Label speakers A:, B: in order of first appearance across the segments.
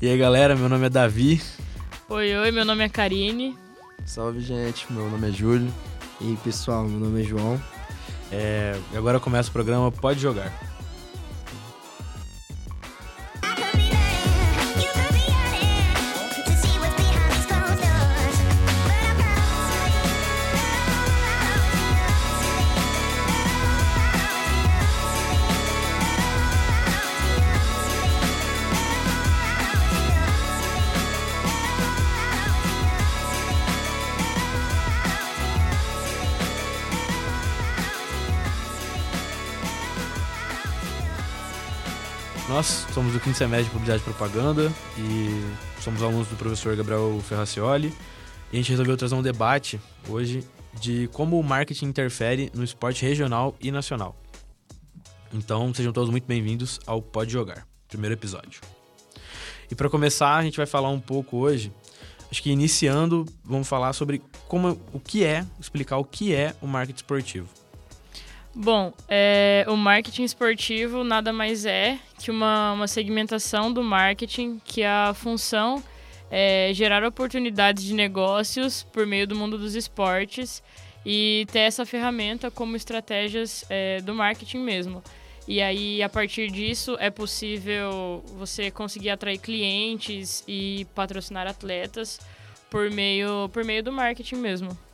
A: E aí, galera, meu nome é Davi.
B: Oi, oi, meu nome é Karine.
C: Salve, gente. Meu nome é Júlio.
D: E aí, pessoal, meu nome é João.
A: É, e agora começa o programa Pode Jogar. Somos do quinto semestre de Publicidade e Propaganda e somos alunos do professor Gabriel Ferracioli. E a gente resolveu trazer um debate hoje de como o marketing interfere no esporte regional e nacional. Então, sejam todos muito bem-vindos ao Pode Jogar, primeiro episódio. E para começar, a gente vai falar um pouco hoje, acho que iniciando, vamos falar sobre como o que é, explicar o que é o marketing esportivo.
B: Bom, é, o marketing esportivo nada mais é que uma, uma segmentação do marketing que a função é gerar oportunidades de negócios por meio do mundo dos esportes e ter essa ferramenta como estratégias é, do marketing mesmo. E aí, a partir disso, é possível você conseguir atrair clientes e patrocinar atletas por meio, por meio do marketing mesmo.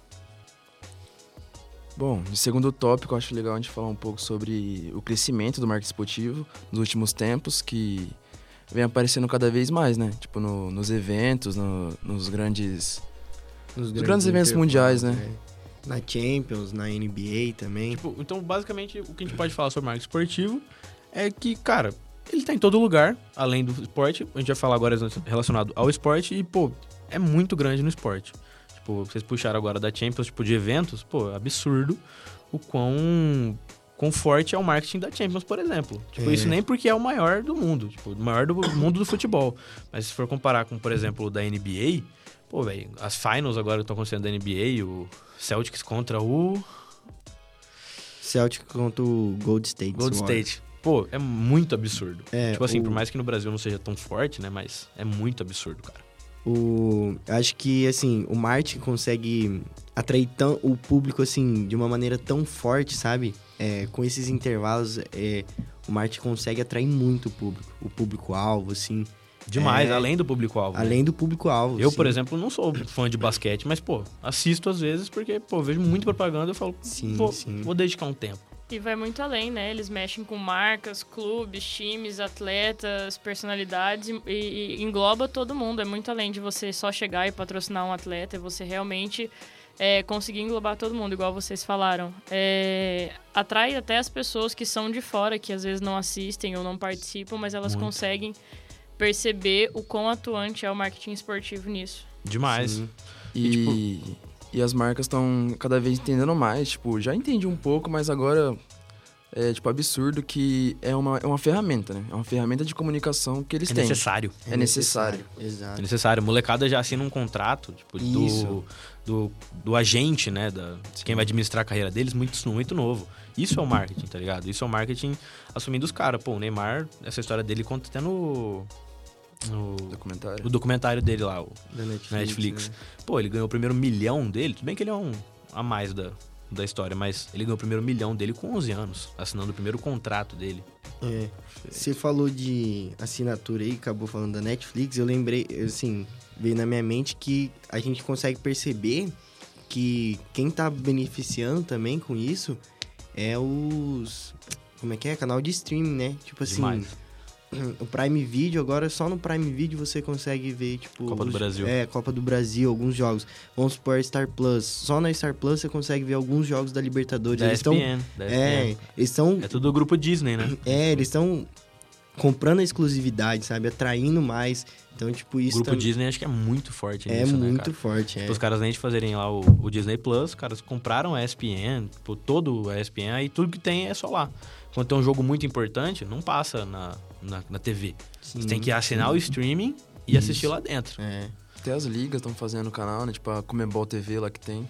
C: Bom, no segundo tópico, acho legal a gente falar um pouco sobre o crescimento do marketing esportivo nos últimos tempos, que vem aparecendo cada vez mais, né? Tipo, no, nos eventos, no, nos grandes. Nos grandes, grandes eventos mundiais, né? É.
D: Na Champions, na NBA também.
A: Tipo, então, basicamente, o que a gente pode falar sobre marketing esportivo é que, cara, ele tá em todo lugar, além do esporte. A gente vai falar agora relacionado ao esporte e, pô, é muito grande no esporte. Tipo, vocês puxaram agora da Champions, tipo, de eventos, pô, absurdo o quão, quão forte é o marketing da Champions, por exemplo. Tipo, é. isso nem porque é o maior do mundo, tipo, o maior do mundo do futebol. Mas se for comparar com, por exemplo, o da NBA, pô, velho, as finals agora que estão acontecendo da NBA, o Celtics contra o...
D: Celtic contra o Gold State.
A: Gold State. Pô, é muito absurdo. É, tipo assim, o... por mais que no Brasil não seja tão forte, né? Mas é muito absurdo, cara.
D: O, acho que assim, o marketing consegue atrair tão, o público assim de uma maneira tão forte, sabe? É, com esses intervalos, é, o marketing consegue atrair muito o público, o público-alvo, assim.
A: Demais, é, além do público-alvo.
D: Além né? do público-alvo.
A: Eu, sim. por exemplo, não sou fã de basquete, mas, pô, assisto às vezes porque, pô, vejo muito propaganda e falo, sim, vou, sim. vou dedicar um tempo.
B: E vai muito além, né? Eles mexem com marcas, clubes, times, atletas, personalidades e, e, engloba todo mundo. É muito além de você só chegar e patrocinar um atleta, é você realmente é, conseguir englobar todo mundo, igual vocês falaram. É, atrai até as pessoas que são de fora, que às vezes não assistem ou não participam, mas elas muito. conseguem perceber o quão atuante é o marketing esportivo nisso.
A: Demais.
C: Sim. E, e tipo, e as marcas estão cada vez entendendo mais. Tipo, já entendi um pouco, mas agora é, tipo, absurdo que é uma, é uma ferramenta, né? É uma ferramenta de comunicação que eles
A: é
C: têm.
A: Necessário.
C: É, necessário.
D: É necessário. Exato.
A: É necessário. molecada já assina um contrato, tipo, do, do, do, agente, né? Da, quem vai administrar a carreira deles, muito, muito novo. Isso é o marketing, tá ligado? Isso é o marketing assumindo os caras. Pô, o Neymar, essa história dele conta até no
C: no documentário.
A: O documentário dele lá, o da Netflix. Netflix. Né? Pô, ele ganhou o primeiro milhão dele. Tudo bem que ele é um a mais da, da história, mas ele ganhou o primeiro milhão dele com 11 anos, assinando o primeiro contrato dele.
D: É. Você falou de assinatura aí, acabou falando da Netflix. Eu lembrei, assim, veio na minha mente que a gente consegue perceber que quem tá beneficiando também com isso é os. Como é que é? Canal de streaming, né? Tipo assim. Demais o Prime Video, agora só no Prime Video você consegue ver, tipo.
A: Copa do Brasil.
D: É, Copa do Brasil, alguns jogos. Vamos supor Star Plus. Só na Star Plus você consegue ver alguns jogos da Libertadores.
A: Da eles ESPN.
D: É, eles estão.
A: É tudo do grupo Disney, né?
D: É, eles estão comprando a exclusividade, sabe? Atraindo mais. Então, tipo, isso.
A: O grupo Disney acho que é muito forte
D: é
A: nisso,
D: né,
A: muito
D: né, forte,
A: tipo,
D: é.
A: Os caras, além de fazerem lá o, o, Disney Plus, os caras compraram a ESPN, tipo, todo a ESPN, e tudo que tem é só lá. Quando tem um jogo muito importante, não passa na, na, na TV. Sim, Você tem que assinar sim. o streaming e Isso. assistir lá dentro.
C: É. Até as ligas estão fazendo o canal, né? Tipo a Comebol TV lá que tem.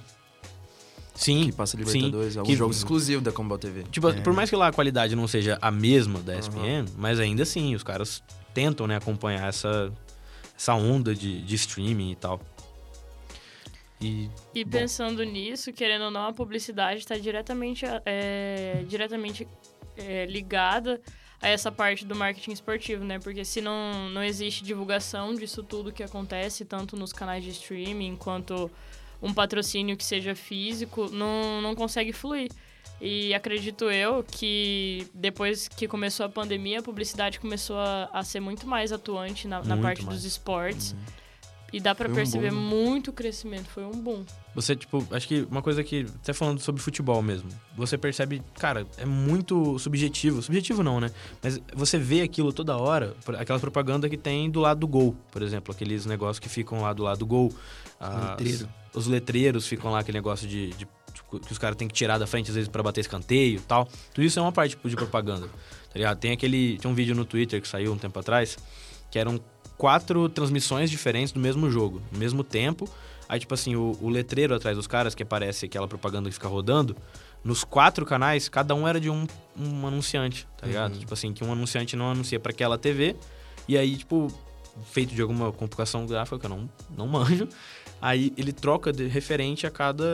A: Sim.
C: Que passa Libertadores, sim, é um que... jogo exclusivo da Comebol TV.
A: Tipo, é. por mais que lá a qualidade não seja a mesma da ESPN, uhum. mas ainda assim, os caras tentam, né, acompanhar essa, essa onda de, de streaming e tal. E,
B: E pensando nisso, querendo ou não, a publicidade está diretamente, é, diretamente é, ligada a essa parte do marketing esportivo, né? Porque se não, não existe divulgação disso tudo que acontece, tanto nos canais de streaming quanto um patrocínio que seja físico, não, não consegue fluir. E acredito eu que depois que começou a pandemia, a publicidade começou a, a ser muito mais atuante na, na parte
A: mais.
B: dos esportes. E dá
C: um
B: perceber
C: né?
B: muito crescimento, foi um boom.
A: Você, tipo, acho que uma coisa que, até falando sobre futebol mesmo, você percebe, cara, é muito subjetivo. Subjetivo não, né? Mas você vê aquilo toda hora, aquela propaganda que tem do lado do gol, por exemplo, aqueles negócios que ficam lá do lado do gol. as-
D: Letreiro.
A: Os letreiros ficam lá, aquele negócio de, de- tipo, que os caras têm que tirar da frente, às vezes, pra bater escanteio e tal. Tudo isso é uma parte tipo, de propaganda, tá ligado? Tem aquele. Tinha um vídeo no Twitter que saiu um tempo atrás, que eram quatro transmissões diferentes do mesmo jogo, no mesmo tempo. Aí, tipo assim, o, o letreiro atrás dos caras, que aparece aquela propaganda que fica rodando, nos quatro canais, cada um era de um, um anunciante, tá ligado? Tipo assim, que um anunciante não anuncia pra aquela TV, e aí, tipo, feito de alguma computação gráfica que eu não, não manjo, aí ele troca de referente a cada,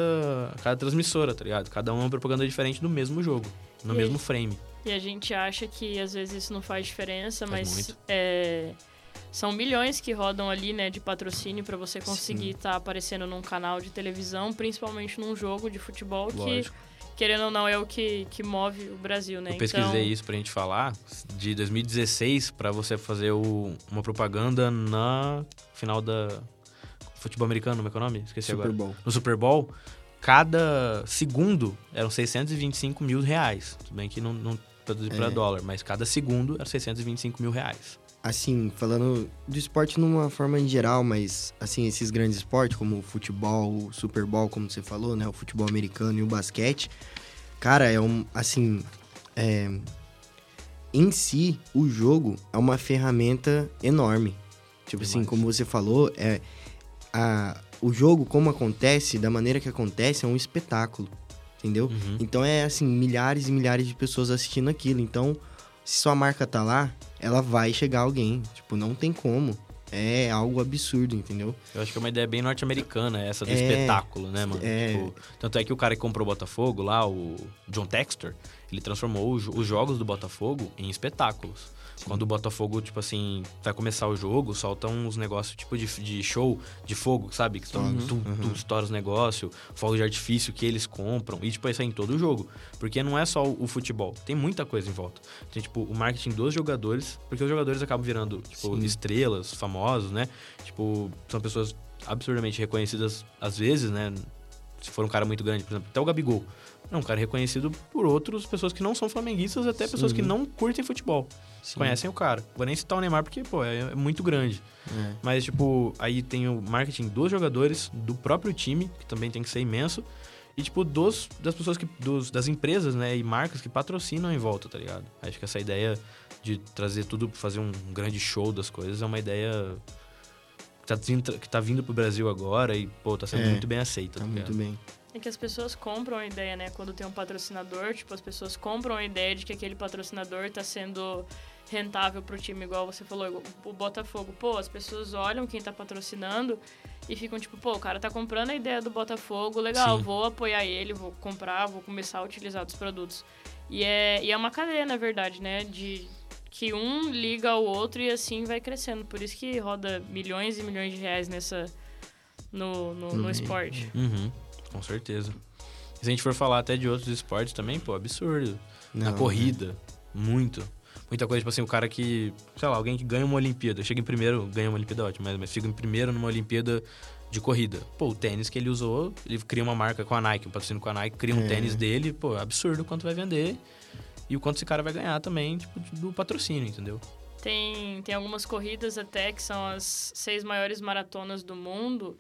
A: a cada transmissora, tá ligado? Cada uma é uma propaganda diferente do mesmo jogo, no
B: E
A: mesmo frame.
B: E a gente acha que às vezes isso não faz diferença,
A: Faz
B: mas
A: muito.
B: é, são milhões que rodam ali, né, de patrocínio pra você conseguir estar aparecendo num canal de televisão, principalmente num jogo de futebol
A: Lógico.
B: que, querendo ou não, é o que, que move o Brasil, né?
A: Eu pesquisei
B: então,
A: isso pra gente falar, de 2016 pra você fazer o- uma propaganda na final da futebol americano, como é que é o nome? Esqueci
D: Super
A: agora.
D: Bowl.
A: No Super Bowl, cada segundo eram 625 mil reais. Tudo bem que não, não traduzir pra
D: É.
A: dólar, mas cada segundo era 625 mil reais.
D: Assim, falando do esporte numa forma em geral, mas assim, esses grandes esportes, como o futebol, o Super Bowl, como você falou, né? O futebol americano e o basquete, cara, é um. Assim. é, em si, o jogo é uma ferramenta enorme. Tipo assim, como você falou, é. A, o jogo, como acontece, da maneira que acontece, é um espetáculo. Entendeu?
A: Uhum.
D: Então é assim, milhares e milhares de pessoas assistindo aquilo. Então, se sua marca tá lá, ela vai chegar a alguém. Tipo, não tem como. É algo absurdo, entendeu?
A: Eu acho que é uma ideia bem norte-americana, essa do
D: É,
A: espetáculo, né, mano?
D: é.
A: Tipo, tanto é que o cara que comprou o Botafogo lá, o John Textor, ele transformou os, os jogos do Botafogo em espetáculos. Quando o Botafogo, tipo assim, vai começar o jogo, soltam uns negócios tipo de, de show de fogo, sabe? Que tum,
D: Fogos,
A: tum, tum, estoura os negócios, fogos de artifício que eles compram. E, tipo, isso aí em todo o jogo. Porque não é só o, o futebol, tem muita coisa em volta. Tem, tipo, o marketing dos jogadores, porque os jogadores acabam virando, tipo,
D: Sim.
A: estrelas, famosos, né? Tipo, são pessoas absurdamente reconhecidas às vezes, né? Se for um cara muito grande, por exemplo, até o Gabigol. É um cara reconhecido por outras pessoas que não são flamenguistas, até pessoas que não curtem futebol. Conhecem o cara. Vou nem citar o Neymar porque, pô, é, é muito grande.
D: É.
A: Mas, tipo, aí tem o marketing dos jogadores, do próprio time, que também tem que ser imenso. E, tipo, dos, das pessoas que. Dos, das empresas, né? E marcas que patrocinam em volta, tá ligado? Acho que essa ideia de trazer tudo, fazer um grande show das coisas é uma ideia que tá vindo, que tá vindo pro Brasil agora e, pô, tá sendo
D: É,
A: muito bem aceita,
D: Tá
A: tá
D: muito bem.
B: É que as pessoas compram a ideia, né? Quando tem um patrocinador, tipo, as pessoas compram a ideia de que aquele patrocinador tá sendo rentável pro time, igual você falou, o Botafogo. Pô, as pessoas olham quem tá patrocinando e ficam tipo, pô, o cara tá comprando a ideia do Botafogo, legal,
A: Sim.
B: vou apoiar ele, vou comprar, vou começar a utilizar dos produtos. E é, e é uma cadeia, na verdade, né? De que um liga ao outro e assim vai crescendo. Por isso que roda milhões e milhões de reais nessa no, no,
D: No
B: no esporte.
A: Uhum, com certeza. E se a gente for falar até de outros esportes também, pô, absurdo. Na
D: Não,
A: corrida, muito. Muita coisa, tipo assim, o cara que, sei lá, alguém que ganha uma Olimpíada, chega em primeiro, ganha uma Olimpíada, ótimo, mas, mas fica em primeiro numa Olimpíada de corrida. Pô, o tênis que ele usou, ele cria uma marca com a Nike, um patrocínio com a Nike, cria um
D: É.
A: tênis dele, pô, é absurdo o quanto vai vender e o quanto esse cara vai ganhar também, tipo, do patrocínio, entendeu?
B: Tem, tem algumas corridas até que são as seis maiores maratonas do mundo.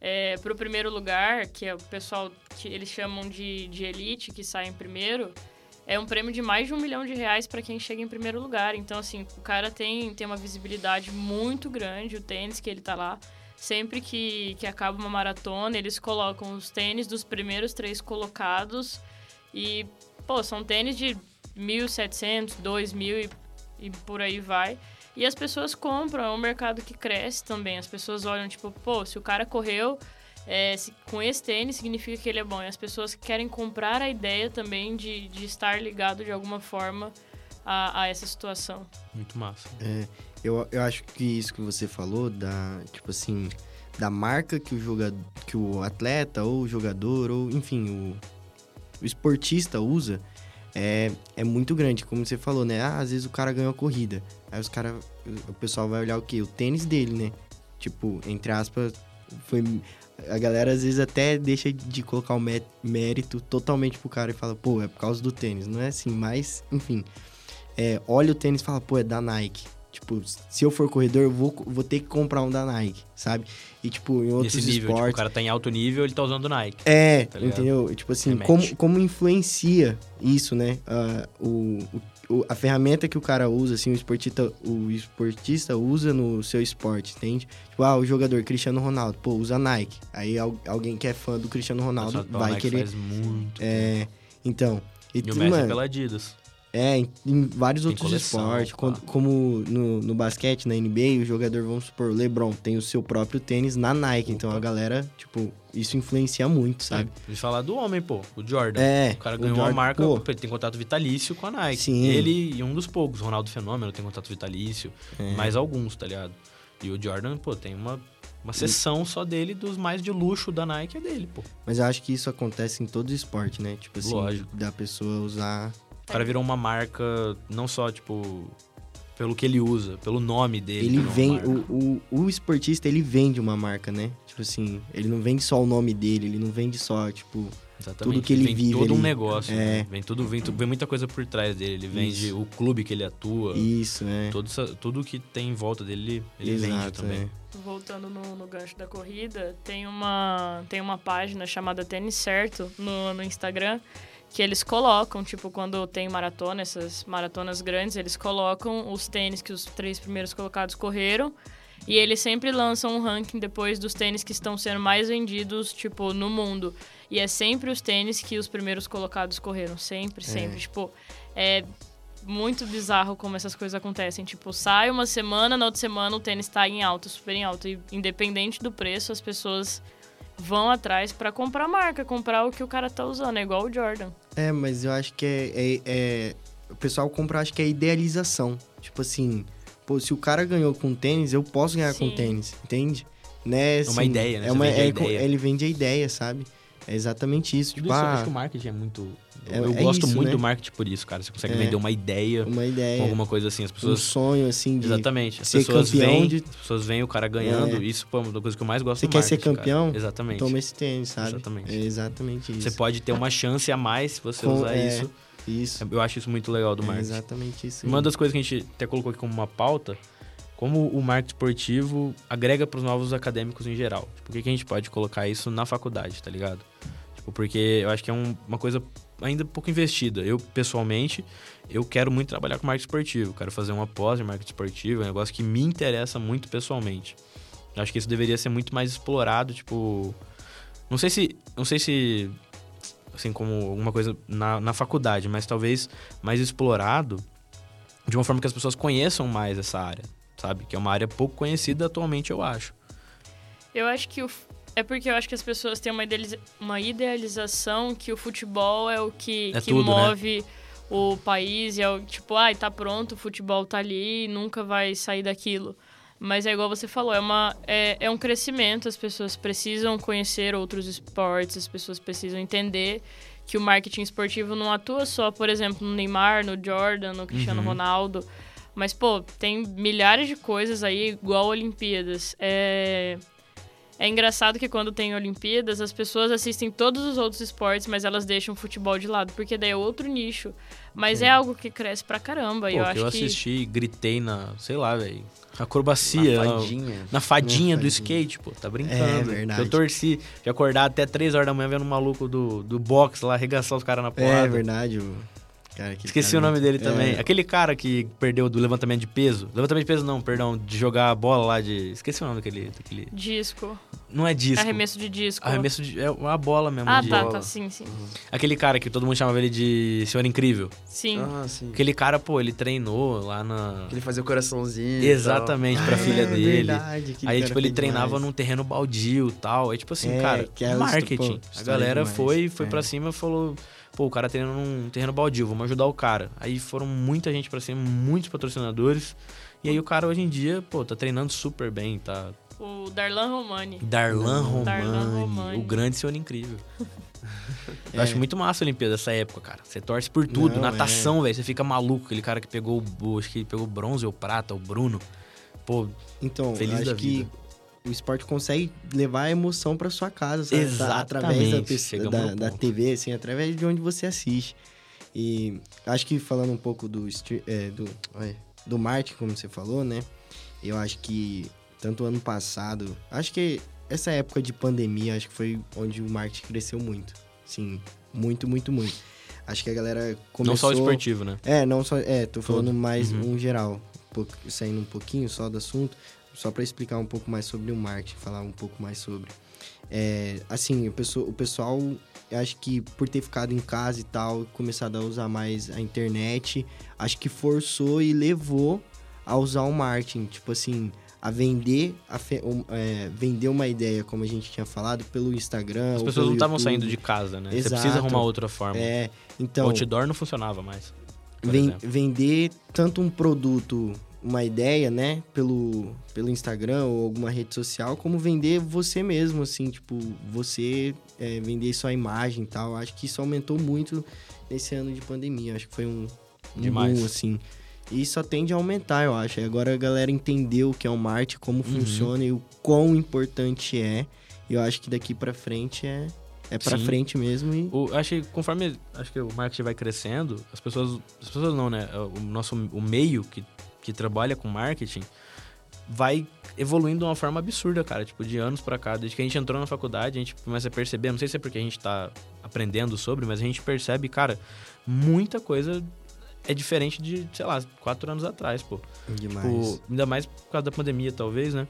B: É, para o primeiro lugar, que é o pessoal que eles chamam de, de elite, que sai em primeiro, é um prêmio de mais de um milhão de reais para quem chega em primeiro lugar. Então, assim, o cara tem, tem uma visibilidade muito grande, o tênis que ele tá lá. Sempre que, que acaba uma maratona, eles colocam os tênis dos primeiros três colocados. E, pô, são tênis de 1.700, 2.000 e, e por aí vai. E as pessoas compram, é um mercado que cresce também. As pessoas olham, tipo, pô, se o cara correu é, se, com esse tênis, significa que ele é bom. E as pessoas querem comprar a ideia também de, de estar ligado de alguma forma a, a essa situação.
A: Muito massa.
D: É, eu, eu acho que isso que você falou, da, tipo assim, da marca que o jogador, que o atleta ou o jogador, ou enfim, o, o esportista usa, é, é muito grande. Como você falou, né? Ah, às vezes o cara ganhou a corrida. Aí os cara, o pessoal vai olhar o quê? O tênis dele, né? Tipo, entre aspas, foi. A galera às vezes até deixa de colocar o mérito totalmente pro cara e fala, pô, é por causa do tênis. Não é assim, mas, enfim. É, olha o tênis e fala, pô, é da Nike. Tipo, se eu for corredor, eu vou, vou ter que comprar um da Nike, sabe? E, tipo, em outros
A: Nesse nível,
D: esportes...
A: Tipo, o cara tá em alto nível, ele tá usando Nike.
D: É, tá entendeu? Tipo assim, como, como influencia isso, né? Uh, o, o, a ferramenta que o cara usa, assim, o esportista, o esportista usa no seu esporte, entende? Tipo, ah, o jogador Cristiano Ronaldo, pô, usa Nike. Aí alguém que é fã do Cristiano Ronaldo vai
A: Nike
D: querer...
A: Faz muito.
D: É, então...
A: E, e o Messi mano, é pela Adidas.
D: É, em, em vários tem outros esportes, como no, no basquete, na NBA, o jogador, vamos supor, o LeBron tem o seu próprio tênis na Nike, Opa. então a galera, tipo, isso influencia muito, sabe?
A: É, falar do homem, pô, o Jordan.
D: É,
A: o cara ganhou Jordan, uma marca, pô, ele tem contato vitalício com a Nike.
D: Sim.
A: Ele e um dos poucos, Ronaldo Fenômeno tem contato vitalício, é. mais alguns, tá ligado? E o Jordan, pô, tem uma uma sessão só dele dos mais de luxo da Nike é dele, pô.
D: Mas eu acho que isso acontece em todo esporte, né? Tipo assim,
A: Lógico.
D: da pessoa usar
A: o cara virou uma marca, não só, tipo, pelo que ele usa, pelo nome dele.
D: Ele vem, o, o, o, esportista, ele vende uma marca, né? Tipo assim, ele não vende só o nome dele, ele não vende só, tipo, Exatamente. tudo que ele
A: vem
D: vive.
A: todo
D: ele...
A: um negócio. É. Né? Vem, tudo, vem, vem muita coisa por trás dele. Ele vende Isso. o clube que ele atua.
D: Isso, é.
A: Tudo, tudo que tem em volta dele, ele Exato, vende também. É.
B: Voltando no, no, gancho da corrida, tem uma, tem uma página chamada Tênis Certo no, no Instagram que eles colocam, tipo, quando tem maratona, essas maratonas grandes, eles colocam os tênis que os três primeiros colocados correram. E eles sempre lançam um ranking depois dos tênis que estão sendo mais vendidos, tipo, no mundo. E é sempre os tênis que os primeiros colocados correram. Sempre, sempre. É. Tipo, é muito bizarro como essas coisas acontecem. Tipo, sai uma semana, na outra semana o tênis tá em alta, super em alta. E independente do preço, as pessoas vão atrás para comprar marca, comprar o que o cara tá usando, é igual o Jordan.
D: É, mas eu acho que é, é, é... O pessoal compra, acho que é idealização. Tipo assim, pô, se o cara ganhou com tênis, eu posso ganhar Sim. com tênis, entende? Né, assim,
A: é uma assim, ideia, né?
D: É uma, é, ideia. Ele vende a ideia, sabe? É exatamente isso. Tipo,
A: isso,
D: ah,
A: eu acho que o marketing é muito eu é gosto isso, muito né? do marketing por isso, cara. Você consegue é. vender uma ideia,
D: uma ideia,
A: alguma coisa assim. As pessoas...
D: Um sonho, assim, de
A: Exatamente. As pessoas vêm, de... as pessoas veem o cara ganhando. É. Isso pô, é uma coisa que eu mais gosto
D: Você
A: do
D: quer ser campeão?
A: Cara. Exatamente.
D: Toma esse tênis, sabe?
A: Exatamente.
D: É exatamente isso.
A: Você pode ter uma chance a mais se você Com... usar
D: é,
A: isso.
D: Isso.
A: Eu acho isso muito legal do
D: é
A: marketing.
D: exatamente isso.
A: Uma das coisas que a gente até colocou aqui como uma pauta como o marketing esportivo agrega para os novos acadêmicos em geral. Por que, que a gente pode colocar isso na faculdade, tá ligado? Tipo, porque eu acho que é um, uma coisa ainda pouco investida. Eu, pessoalmente, eu quero muito trabalhar com marketing esportivo. Quero fazer uma pós em marketing esportivo. É um negócio que me interessa muito pessoalmente. Eu acho que isso deveria ser muito mais explorado, tipo... Não sei se... Não sei se... Assim, como alguma coisa na, na faculdade, mas talvez mais explorado de uma forma que as pessoas conheçam mais essa área, sabe? Que é uma área pouco conhecida atualmente, eu acho.
B: Eu acho que o, é porque eu acho que as pessoas têm uma, idealiza uma idealização que o futebol é o que,
A: é
B: que
A: tudo, né?
B: move né? o país. E é o tipo, ai, ah, tá pronto, o futebol tá ali e nunca vai sair daquilo. Mas é igual você falou, é, uma, é, é um crescimento, as pessoas precisam conhecer outros esportes, as pessoas precisam entender que o marketing esportivo não atua só, por exemplo, no Neymar, no Jordan, no Cristiano uhum. Ronaldo. Mas, pô, tem milhares de coisas aí, igual Olimpíadas. É, é engraçado que quando tem Olimpíadas, as pessoas assistem todos os outros esportes, mas elas deixam o futebol de lado, porque daí é outro nicho. Mas é, é algo que cresce pra caramba.
A: Pô,
B: eu,
A: acho
B: eu
A: assisti e gritei na, sei lá, velho. Acrobacia.
C: Na fadinha.
A: Na, na fadinha do skate, pô. Tá brincando. É
D: verdade.
A: Eu torci de acordar até 3 horas da manhã vendo um maluco do, do boxe lá arregaçar os caras na porrada.
D: É verdade. Cara,
A: Esqueci
D: cara
A: o nome
D: muito-
A: dele
D: é,
A: também. Aquele cara que perdeu do levantamento de peso. Levantamento de peso não, perdão, de jogar a bola lá de. Esqueci o nome daquele. daquele...
B: Disco.
A: Não é disco.
B: Arremesso de disco.
A: Arremesso de. É uma bola mesmo.
B: Ah,
A: de-
B: tá,
C: bola.
B: tá, sim, sim.
A: Aquele cara que todo mundo chamava ele de Senhor Incrível.
B: Sim.
C: Ah, sim.
A: Aquele cara, pô, ele treinou lá na.
C: Que ele fazia o coraçãozinho.
A: Exatamente, pra
D: Ah,
A: filha
D: é
A: dele.
D: verdade,
A: Aí, tipo, ele
D: foi
A: treinava
D: demais.
A: num terreno baldio e tal. Aí, tipo assim,
D: É,
A: cara,
D: que é
A: marketing. a galera
D: demais.
A: foi, foi
D: É.
A: pra cima e falou, pô, o cara treinando num terreno baldio, vamos ajudar o cara. Aí foram muita gente pra cima, muitos patrocinadores. E aí o cara hoje em dia, pô, tá treinando super bem, tá?
B: O Darlan Romani.
A: Darlan Romani,
B: Darlan Romani.
A: o grande senhor incrível. Eu
D: É.
A: acho muito massa a Olimpíada essa época, cara. Você torce por tudo.
D: Não,
A: Natação, velho, você fica maluco. Aquele cara que pegou, o- acho que pegou bronze ou prata, o Bruno. Pô,
D: Então,
A: Feliz
D: eu acho
A: da
D: que
A: vida.
D: O esporte consegue levar a emoção pra sua casa, sabe?
A: Exatamente,
D: Através da, pessoa- da, da. TV, assim, através de onde você assiste. E acho que falando um pouco do, é, do, ai, do marketing, como você falou, né? Eu acho que tanto ano passado, acho que essa época de pandemia, acho que foi onde o marketing cresceu muito. Sim, muito, muito, muito. Acho que a galera começou...
A: não só o esportivo, né?
D: É, não só. É, tô falando
A: Todo.
D: mais
A: Uhum.
D: um geral. um pouco- saindo um pouquinho só do assunto, só para explicar um pouco mais sobre o marketing, falar um pouco mais sobre. É, assim, o pessoal, o pessoal, acho que por ter ficado em casa e tal, começado a usar mais a internet, acho que forçou e levou a usar o marketing. Tipo assim, a vender, a fe- é, vender uma ideia, como a gente tinha falado, pelo Instagram.
A: As pessoas não estavam saindo de casa, né? Você
D: Exato.
A: precisa arrumar outra forma.
D: É,
A: o
D: então.
A: outdoor não funcionava mais. por
D: Ven-
A: exemplo.
D: vender tanto um produto, uma ideia, né, pelo, pelo Instagram ou alguma rede social, como vender você mesmo, assim, tipo, você é, vender sua imagem e tal. Acho que isso aumentou muito nesse ano de pandemia. Acho que foi um, um
A: Demais.
D: boom, assim. E só tende a aumentar, eu acho. E Agora a galera entendeu o que é o marketing, como
A: Uhum.
D: funciona e o quão importante é. E eu acho que daqui pra frente é, é pra
A: Sim.
D: frente mesmo e...
A: O, acho que conforme acho que o marketing vai crescendo, as pessoas. As pessoas não, né? O nosso o meio que, que trabalha com marketing vai evoluindo de uma forma absurda, cara. Tipo, de anos pra cá. Desde que a gente entrou na faculdade, a gente começa a perceber, não sei se é porque a gente tá aprendendo sobre, mas a gente percebe, cara, muita coisa é diferente de, sei lá, quatro anos atrás, pô.
D: Demais.
A: Tipo, ainda mais por causa da pandemia, talvez, né?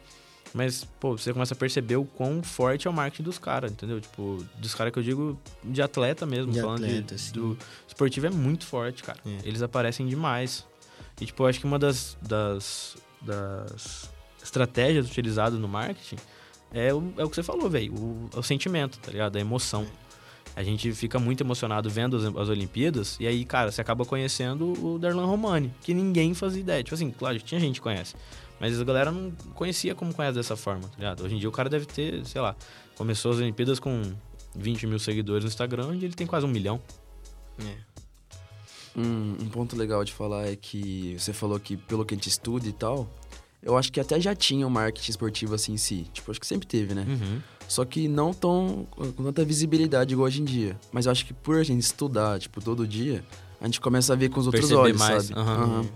A: Mas, pô, você começa a perceber o quão forte é o marketing dos caras, entendeu? Tipo, dos caras que eu digo de atleta mesmo,
D: De
A: falando
D: atleta,
A: de, do esportivo é muito forte, cara.
D: É.
A: Eles aparecem demais. E, tipo, eu acho que uma das, das, das estratégias utilizadas no marketing é o, é o que você falou, velho. O, o sentimento, tá ligado? A emoção. A gente fica muito emocionado vendo as, as Olimpíadas, e aí, cara, você acaba conhecendo o Darlan Romani, que ninguém fazia ideia. Tipo assim, claro, tinha gente que conhece, mas a galera não conhecia como conhece dessa forma, tá ligado? Hoje em dia o cara deve ter, sei lá, começou as Olimpíadas com 20 mil seguidores no Instagram e ele tem quase um milhão.
C: Um, um ponto legal de falar é que você falou que pelo que a gente estuda e tal, eu acho que até já tinha um marketing esportivo assim em si. Tipo, acho que sempre teve, né?
A: Uhum.
C: Só que não tão com tanta visibilidade igual hoje em dia. Mas eu acho que por a gente estudar, tipo, todo dia, a gente começa a ver com os outros
A: Perceber
C: olhos,
A: mais,
C: sabe?
A: aham.
C: Aham.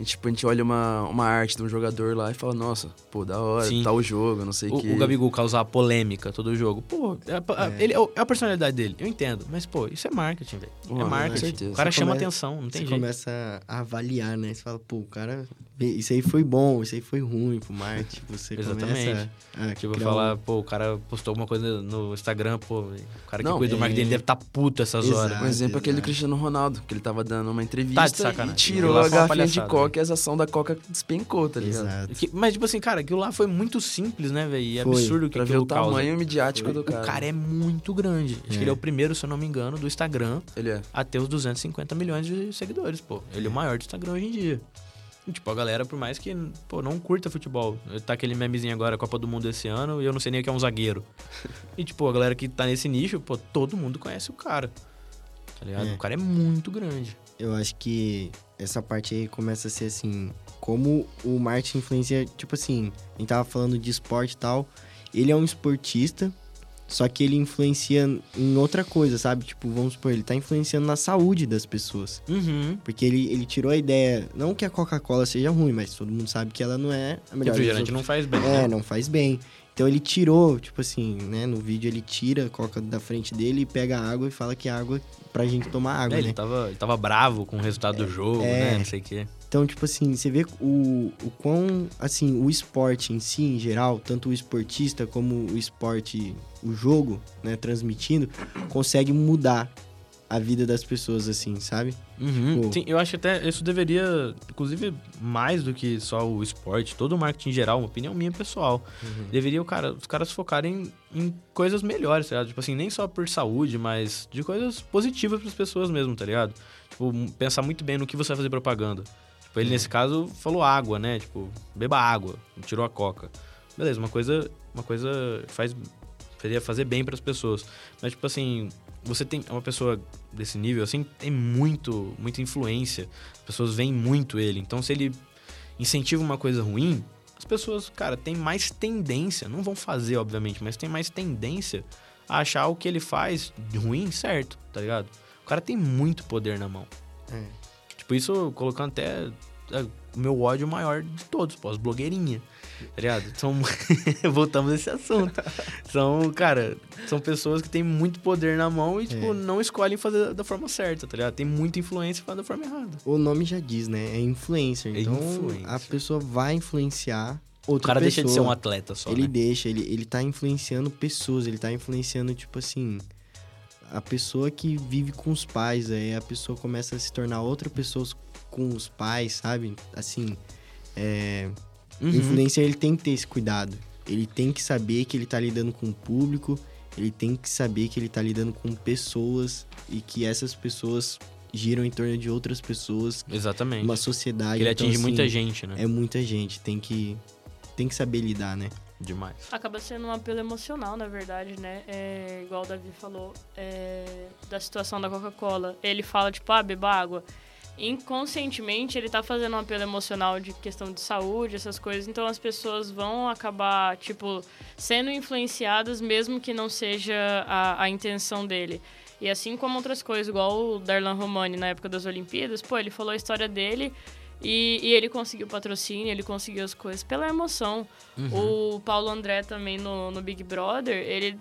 C: E, tipo, a gente olha uma, uma arte de um jogador lá e fala, nossa, pô, da hora,
A: Sim.
C: tal jogo, não sei o
A: O,
C: quê.
A: o Gabigol causar polêmica todo jogo. Pô, é, a-
D: É.
A: Ele, é a personalidade dele, eu entendo. Mas, pô, isso é marketing, velho. É
C: com
A: marketing.
C: certeza.
A: O cara
D: Você
A: chama
D: come-
A: atenção, não tem
D: você
A: jeito.
D: começa a avaliar, né? Você fala, pô, o cara. Isso aí foi bom, isso aí foi ruim pro marketing. Você
A: Exatamente.
D: começa a.
A: Tipo,
D: criar
A: falar,
D: um-
A: pô, o cara postou alguma coisa no Instagram, pô, o cara que
C: Não,
A: cuida do
D: é.
A: marketing dele deve estar tá puto essas
D: Exato.
A: horas.
C: Um exemplo é aquele do. Cristiano Ronaldo, que ele tava dando uma entrevista
A: Tá de sacanagem.
C: e tirou a garrafinha de
A: palhaçada,
C: coca e a ação da coca despencou, tá ligado?
D: Exato.
A: Que- mas, tipo assim, cara, aquilo lá foi muito simples, né, velho? E é absurdo o que
C: Pra ver o
A: causa.
C: tamanho midiático
D: Foi.
C: do
A: O
C: cara.
A: cara é muito grande. Acho
D: É.
A: que ele é o primeiro, se eu não me engano, do Instagram
C: Ele é.
A: a ter os 250 milhões de seguidores, pô. Ele é o maior do Instagram hoje em dia. E, tipo, a galera, por mais que, pô, não curta futebol. Tá aquele memezinho agora, Copa do Mundo esse ano, e eu não sei nem o que é um zagueiro. E, tipo, a galera que tá nesse nicho, pô, todo mundo conhece o cara. Tá ligado?
D: É.
A: O cara é muito grande.
D: Eu acho que essa parte aí começa a ser assim. Como o marketing influencia. Tipo assim, a gente tava falando de esporte e tal. Ele é um esportista, só que ele influencia em outra coisa, sabe? Tipo, vamos supor, ele tá influenciando na saúde das pessoas.
A: Uhum.
D: Porque ele, ele tirou a ideia. Não que a Coca-Cola seja ruim, mas todo mundo sabe que ela não é a melhor.
A: Refrigerante não faz bem.
D: É,
A: né?
D: não faz bem. Então ele tirou, tipo assim, né? No vídeo ele tira, coloca da frente dele e pega a água e fala que a água é pra gente tomar água,
A: É,
D: né?
A: ele, tava, ele tava bravo com o resultado do jogo,
D: é.
A: né? Não sei o quê.
D: Então, tipo assim, você vê o, o quão, assim, o esporte em si, em geral, tanto o esportista como o esporte, o jogo, né, transmitindo, consegue mudar a vida das pessoas, assim, sabe?
A: Uhum.
D: Tipo-
A: Sim, eu acho que até isso deveria, inclusive, mais do que só o esporte, todo o marketing em geral, uma opinião minha pessoal. Deveria o cara, os caras focarem em coisas melhores, tá ligado? Tipo assim, nem só por saúde, mas de coisas positivas para as pessoas mesmo, tá ligado? Tipo, pensar muito bem no que você vai fazer propaganda. Tipo, ele nesse caso falou água, né? Tipo, beba água, tirou a coca. Beleza, uma coisa, uma coisa faz seria fazer bem para as pessoas. Mas tipo assim, você tem uma pessoa desse nível assim, tem muito, muita influência. As pessoas veem muito ele. Então se ele incentiva uma coisa ruim, as pessoas, cara, tem mais tendência, não vão fazer obviamente, mas tem mais tendência a achar o que ele faz de ruim certo, tá ligado? O cara tem muito poder na mão.
D: É.
A: Tipo, isso colocando até é, o meu ódio maior de todos, pô, as blogueirinhas, tá ligado? São... Voltamos a esse assunto. São, cara, são pessoas que têm muito poder na mão e, tipo,
D: É.
A: não escolhem fazer da forma certa, tá ligado? Tem muita influência faz da forma errada.
D: O nome já diz, né? É influencer.
A: É
D: Então,
A: influencer.
D: a pessoa vai influenciar
A: O
D: outra
A: cara deixa
D: pessoa.
A: de ser um atleta só,
D: Ele
A: né?
D: deixa, ele, ele tá influenciando pessoas, ele tá influenciando, tipo assim, a pessoa que vive com os pais, aí a pessoa começa a se tornar outra pessoa com os pais, sabe? Assim, é... O
A: Uhum.
D: influencer, ele tem que ter esse cuidado. Ele tem que saber que ele tá lidando com o público, ele tem que saber que ele tá lidando com pessoas e que essas pessoas giram em torno de outras pessoas,
A: Exatamente.
D: uma sociedade.
A: Ele
D: então,
A: atinge
D: assim,
A: muita gente, né?
D: É muita gente, tem que, tem que saber lidar, né?
A: Demais.
B: Acaba sendo um apelo emocional, na verdade, né? É, igual o Davi falou, é, da situação da Coca-Cola. Ele fala, tipo, ah, beba água. Inconscientemente, ele tá fazendo um apelo emocional de questão de saúde, essas coisas. Então, as pessoas vão acabar, tipo, sendo influenciadas, mesmo que não seja a, a intenção dele. E assim como outras coisas, igual o Darlan Romani na época das Olimpíadas, pô, ele falou a história dele e, e ele conseguiu patrocínio, ele conseguiu as coisas pela emoção.
A: Uhum.
B: O Paulo André também no, no Big Brother, ele,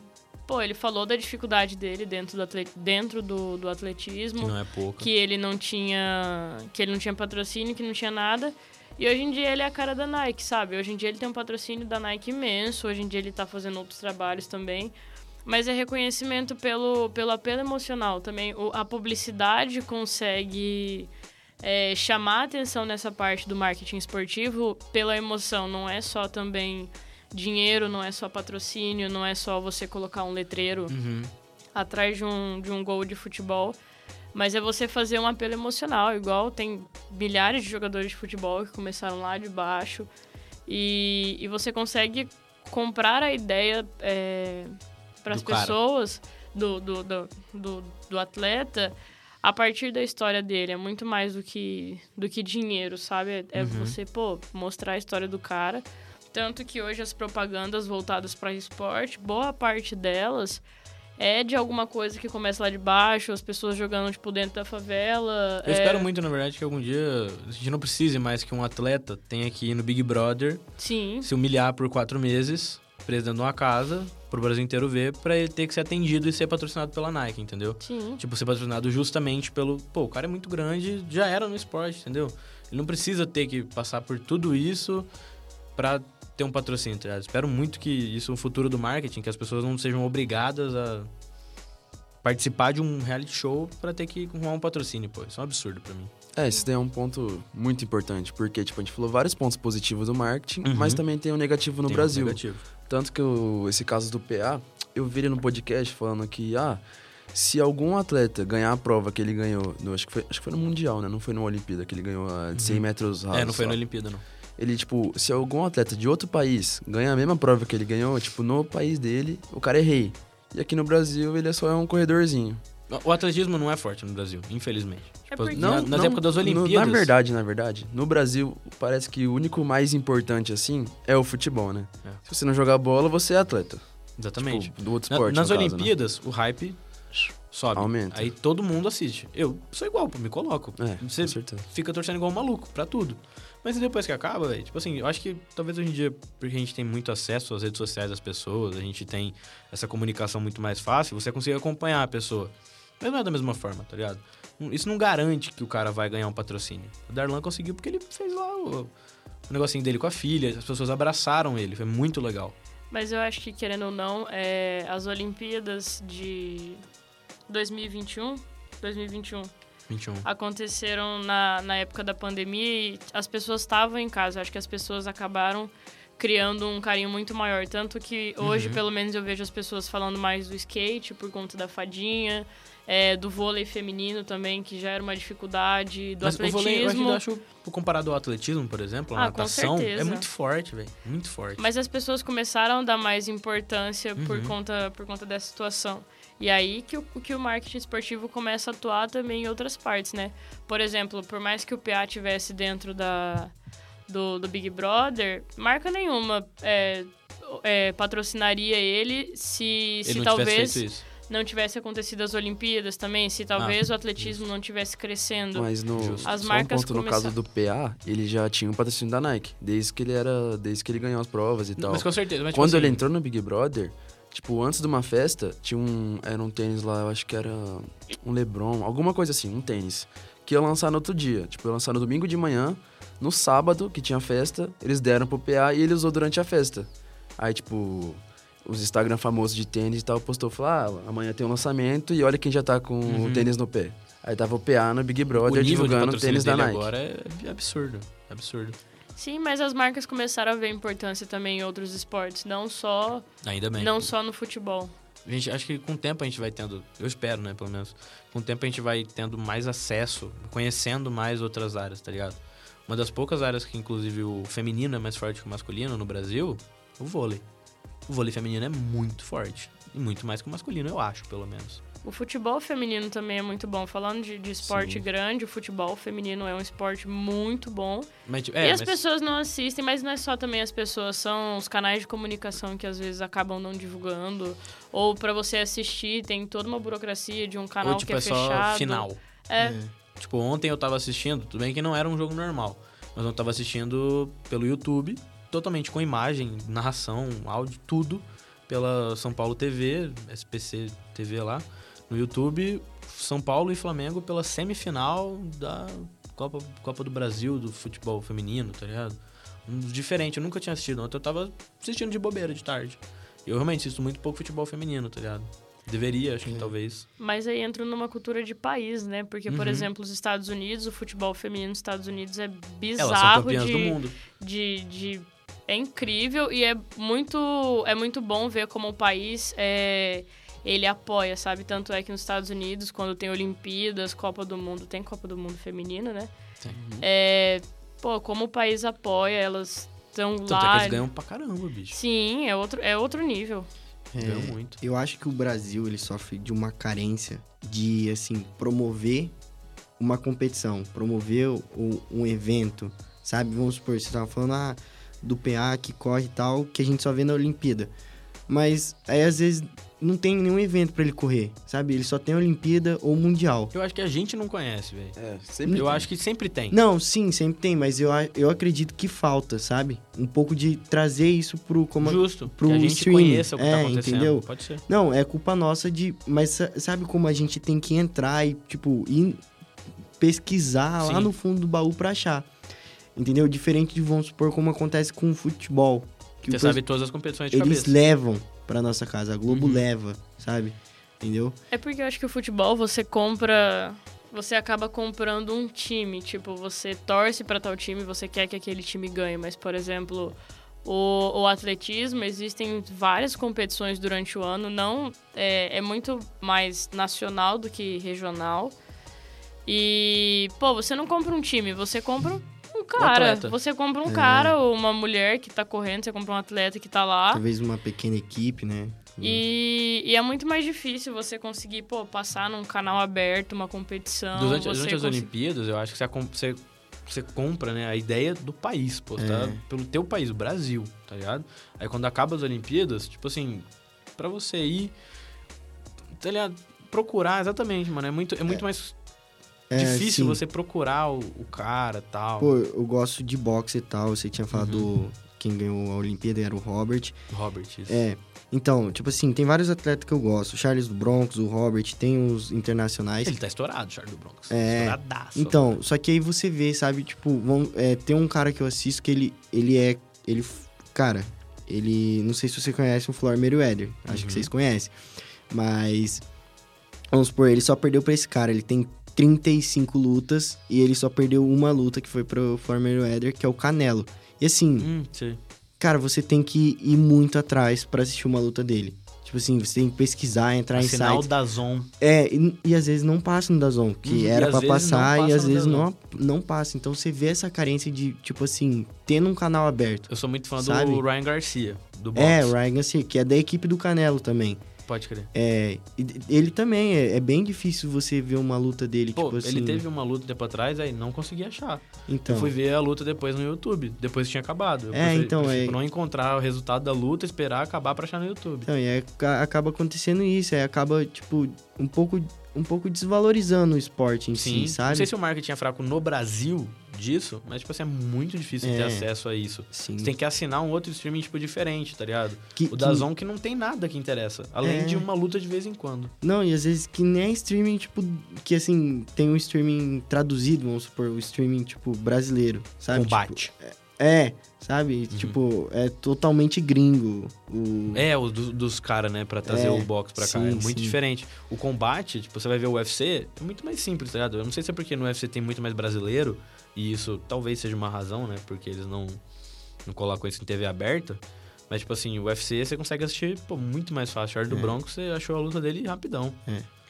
B: pô, ele falou da dificuldade dele dentro do, atle- dentro do, do
A: Que
B: atletismo,
A: não é pouco.
B: que ele não tinha que ele não tinha patrocínio, que não tinha nada. E hoje em dia ele é a cara da Nike, sabe? Hoje em dia ele tem um patrocínio da Nike imenso, hoje em dia ele tá fazendo outros trabalhos também. Mas é reconhecimento pelo, pelo apelo emocional também. O- a publicidade consegue é, chamar a atenção nessa parte do marketing esportivo pela emoção. Não é só também dinheiro, não é só patrocínio, não é só você colocar um letreiro
A: Uhum.
B: atrás de um, de um gol de futebol. Mas é você fazer um apelo emocional, igual tem milhares de jogadores de futebol que começaram lá de baixo. E, e você consegue comprar a ideia para as pessoas do, do, do, do, do atleta a partir da história dele. É muito mais do que, do que dinheiro, sabe? É, é
A: Uhum.
B: você, pô, mostrar a história do cara. Tanto que hoje as propagandas voltadas para esporte, boa parte delas é de alguma coisa que começa lá de baixo, as pessoas jogando, tipo, dentro da favela.
A: Eu
B: é-
A: espero muito, na verdade, que algum dia a gente não precise mais que um atleta tenha que ir no Big Brother
B: Sim,
A: se humilhar por quatro meses, preso dentro de uma casa, pro Brasil inteiro ver, pra ele ter que ser atendido e ser patrocinado pela Nike, entendeu?
B: sim.
A: Tipo, ser patrocinado justamente pelo. Pô, o cara é muito grande, já era no esporte, entendeu? Ele não precisa ter que passar por tudo isso pra ter um patrocínio, tá ligado? Espero muito que isso no futuro do marketing, que as pessoas não sejam obrigadas a participar de um reality show pra ter que arrumar um patrocínio, pô. Isso é um absurdo pra mim.
C: É, esse daí é um ponto muito importante, porque, tipo, a gente falou vários pontos positivos do marketing,
A: Uhum.
C: mas também tem o negativo no
A: Tem um
C: Brasil.
A: negativo.
C: Tanto que o- esse caso do PA, eu vi ele no podcast falando que, ah, se algum atleta ganhar a prova que ele ganhou, no, acho, que foi, acho que foi no Mundial, né? Não foi no Olimpíada, que ele ganhou a de 100 metros rasos.
A: é, não foi na Olimpíada, não.
C: Ele, tipo, se algum atleta de outro país ganhar a mesma prova que ele ganhou, tipo, no país dele, o cara é rei. E aqui no Brasil, ele é só um corredorzinho.
A: O atletismo não é forte no Brasil, infelizmente.
B: É
A: Tipo,
B: porque-
A: na- nas épocas das
C: no-
A: Olimpíadas.
C: na verdade, na verdade, no Brasil, parece que o único mais importante, assim, é o futebol, né?
A: É.
C: Se você não jogar bola, você é atleta.
A: Exatamente.
C: Tipo, do outro
A: Na-
C: esporte,
A: nas
C: no caso, né?
A: Olimpíadas, o hype sobe.
C: Aumenta.
A: Aí todo mundo assiste. Eu sou igual, pô, me coloco.
C: É,
A: Você
C: com certeza.
A: fica torcendo igual um maluco pra tudo. Mas depois que acaba, tipo assim, eu acho que talvez hoje em dia, porque a gente tem muito acesso às redes sociais das pessoas, a gente tem essa comunicação muito mais fácil, você consegue acompanhar a pessoa. Mas não é da mesma forma, tá ligado? Não- Isso não garante que o cara vai ganhar um patrocínio. O Darlan conseguiu porque ele fez lá o, o negocinho dele com a filha, as pessoas abraçaram ele, foi muito legal.
B: Mas eu acho que, querendo ou não, é, as Olimpíadas de 2021, 2021
A: 21.
B: aconteceram na, na época da pandemia e as pessoas estavam em casa. Acho que as pessoas acabaram criando um carinho muito maior. Tanto que hoje,
A: Uhum.
B: pelo menos, eu vejo as pessoas falando mais do skate por conta da fadinha, é, do vôlei feminino também, que já era uma dificuldade, do
A: Mas o
B: atletismo.
A: vôlei, eu acho, eu acho, comparado ao atletismo, por exemplo, a
B: Ah,
A: natação, é muito forte, velho. Muito forte.
B: Mas as pessoas começaram a dar mais importância por,
A: Uhum.
B: conta, por conta dessa situação. E aí que o, que o marketing esportivo começa a atuar também em outras partes, né? Por exemplo, por mais que o PA tivesse dentro da, do, do Big Brother, marca nenhuma é, é, patrocinaria ele se,
A: Ele
B: se
A: não
B: talvez
A: tivesse feito isso.
B: não tivesse acontecido as Olimpíadas também, se talvez o atletismo não tivesse crescendo.
C: Mas no
A: Justo.
B: As
C: só
B: marcas
C: um ponto no caso do PA, ele já tinha um patrocínio da Nike, desde que ele era, desde que ele ganhou as provas e tal.
A: Mas com certeza. Mas, tipo
C: Quando ele
A: assim,
C: entrou no Big Brother, tipo, antes de uma festa, tinha um, era um tênis lá, eu acho que era um LeBron, alguma coisa assim, um tênis, que ia lançar no outro dia. Tipo, ia lançar no domingo de manhã, no sábado, que tinha festa, eles deram pro PA e ele usou durante a festa. Aí, tipo, os Instagram famosos de tênis e tal postou, falou, ah, amanhã tem um lançamento e olha quem já tá com
A: Uhum.
C: o tênis no pé. Aí tava o PA no Big
A: o
C: Brother divulgando o tênis da Nike.
A: agora é absurdo. Absurdo.
B: Sim, mas as marcas começaram a ver importância também em outros esportes, não só,
A: Ainda bem.
B: não só no futebol.
A: A gente, acho que com o tempo a gente vai tendo, eu espero, né, pelo menos, com o tempo a gente vai tendo mais acesso, conhecendo mais outras áreas, tá ligado? Uma das poucas áreas que, inclusive, o feminino é mais forte que o masculino no Brasil, o vôlei. O vôlei feminino é muito forte. E muito mais que o masculino, eu acho, pelo menos.
B: O futebol feminino também é muito bom. Falando de, de esporte
C: Sim.
B: grande, o futebol feminino é um esporte muito bom.
A: Mas, tipo,
B: e
A: é,
B: as
A: mas-
B: pessoas não assistem, mas não é só também as pessoas, são os canais de comunicação que às vezes acabam não divulgando. Ou pra você assistir, tem toda uma burocracia de um canal
A: ou, tipo,
B: que é,
A: é só
B: fechado.
A: final.
B: É,
A: Tipo, ontem eu tava assistindo, tudo bem que não era um jogo normal, mas eu tava assistindo pelo YouTube, totalmente com imagem, narração, áudio, tudo, pela São Paulo TV, SPC TV lá, no YouTube, São Paulo e Flamengo pela semifinal da Copa, Copa do Brasil do futebol feminino, tá ligado? Um diferente, eu nunca tinha assistido, ontem eu tava assistindo de bobeira de tarde. Eu realmente assisto muito pouco futebol feminino, tá ligado? Deveria, acho que talvez.
B: mas aí entra numa cultura de país, né? Porque, por
A: Uhum.
B: exemplo, os Estados Unidos, o futebol feminino nos Estados Unidos é
A: Elas são
B: bizarro
A: campeãs
B: de,
A: do mundo.
B: de, de é incrível e é muito é muito bom ver como o país é ele apoia, sabe? Tanto é que nos Estados Unidos, quando tem Olimpíadas, Copa do Mundo, tem Copa do Mundo feminina, né?
A: Tem.
B: É, pô, como o país apoia, elas estão
A: Tanto é
B: lá.
A: que eles ganham pra caramba, bicho.
B: Sim, é outro, é outro nível.
A: Ganham
D: É,
A: muito.
D: Eu acho que o Brasil ele sofre de uma carência de assim promover uma competição, promover o- um evento, sabe? Vamos supor, você tava falando ah, do PA que corre e tal, que a gente só vê na Olimpíada. Mas aí às vezes não tem nenhum evento pra ele correr, sabe? Ele só tem a Olimpíada ou Mundial.
A: Eu acho que a gente não conhece, velho.
C: É, sempre
A: Eu acho que sempre tem.
D: Não, sim, sempre tem, mas eu, eu acredito que falta, sabe? Um pouco de trazer isso pro como
A: Justo.
D: pro
A: que a gente
D: streaming.
A: conheça o que tá
D: É,
A: acontecendo.
D: entendeu?
A: Pode ser.
D: Não, é culpa nossa de. Mas sa- sabe como a gente tem que entrar e, tipo, ir pesquisar lá
A: Sim.
D: no fundo do baú pra achar. Entendeu? Diferente de, vamos supor, como acontece com o futebol. Que
A: Você
D: o
A: sabe todas as competições de
D: eles
A: cabeça.
D: levam pra nossa casa. A Globo
A: Uhum.
D: leva, sabe? Entendeu?
B: É porque eu acho que o futebol você compra. Você acaba comprando um time. Tipo, você torce pra tal time, você quer que aquele time ganhe. Mas, por exemplo, o, o atletismo, existem várias competições durante o ano. Não é, é muito mais nacional do que regional. E, pô, você não compra um time, você compra um cara.
A: atleta.
B: você compra um
D: É.
B: cara ou uma mulher que tá correndo, você compra um atleta que tá lá.
D: Talvez uma pequena equipe, né?
B: E, e é muito mais difícil você conseguir, pô, passar num canal aberto, uma competição.
A: Durante,
B: você
A: durante as
B: conseguir-
A: Olimpíadas, eu acho que você, você, compra, né, a ideia do país, pô. Você
D: É.
A: tá pelo teu país, o Brasil, tá ligado? Aí quando acaba as Olimpíadas, tipo assim, pra você ir. Tá ligado? procurar, exatamente, mano. É muito, é muito mais
D: É,
A: difícil
D: sim.
A: você procurar o, o cara e tal.
D: Pô, eu gosto de boxe e tal. Você tinha falado
A: Uhum.
D: quem ganhou a Olimpíada era o Robert.
A: Robert, isso.
D: É. Então, tipo assim, tem vários atletas que eu gosto. O Charles do Bronx, o Robert, tem os internacionais.
A: Ele tá estourado, Charles do Bronx.
D: É.
A: Estouradaço.
D: Então, só que aí você vê, sabe, tipo, vão, é, tem um cara que eu assisto que ele, ele é. Ele. Cara, ele. Não sei se você conhece o Floyd Mayweather. Acho
A: Uhum.
D: que vocês conhecem. Mas. Vamos supor, ele só perdeu pra esse cara. Ele tem 35 lutas e ele só perdeu uma luta que foi pro Floyd Mayweather, que é o Canelo. E assim,
A: Hum,
D: cara, você tem que ir muito atrás pra assistir uma luta dele. Tipo assim, você tem que pesquisar, entrar em
A: Assinar o
D: sites.
A: Dazon.
D: É, e, e às vezes não passa no Dazon, que
A: Uhum, e
D: era
A: às não
D: passar e
A: passa
D: às
A: no
D: vezes não, não passa. Então você vê essa carência de, tipo assim, tendo um canal aberto.
A: Eu sou muito fã
D: Sabe?
A: do Ryan Garcia, do boxe.
D: É, o Ryan Garcia, que é da equipe do Canelo também.
A: Pode crer.
D: É, ele também, é, é bem difícil você ver uma luta dele,
A: Pô,
D: tipo assim.
A: ele teve uma luta tempo atrás, aí não consegui achar.
D: Então,
A: Eu fui ver a luta depois no YouTube, depois que tinha acabado. Eu
D: É, então,
A: prefiro
D: é-
A: não encontrar o resultado da luta, esperar acabar pra achar no YouTube.
D: então e aca- acaba acontecendo isso, aí acaba, tipo, um pouco, um pouco desvalorizando o esporte em
A: Sim,
D: si, sabe?
A: não sei se o marketing é fraco no Brasil disso, mas, tipo assim, é muito difícil ter
D: É.
A: acesso a isso.
D: Sim.
A: Você tem que assinar um outro streaming, tipo, diferente, tá ligado?
D: Que-
A: O
D: que-
A: Dazon que não tem nada que interessa, além
D: É.
A: de uma luta de vez em quando.
D: Não, e às vezes que nem é streaming, tipo, que assim, tem um streaming traduzido, vamos supor, o streaming, tipo, brasileiro, sabe?
A: Combate.
D: Tipo, é, sabe? Tipo, é totalmente gringo. O...
A: É, o do- dos caras, né, pra trazer
D: É,
A: o box pra cá. É muito
D: sim.
A: diferente. O combate, tipo, você vai ver o UFC, é muito mais simples, tá ligado? Eu não sei se é porque no UFC tem muito mais brasileiro, e isso talvez seja uma razão, né, porque eles não, não colocam isso em TV aberta. Mas, tipo assim, o UFC você consegue assistir, pô, muito mais fácil. O do
D: É.
A: Bronx, você achou a luta dele rapidão.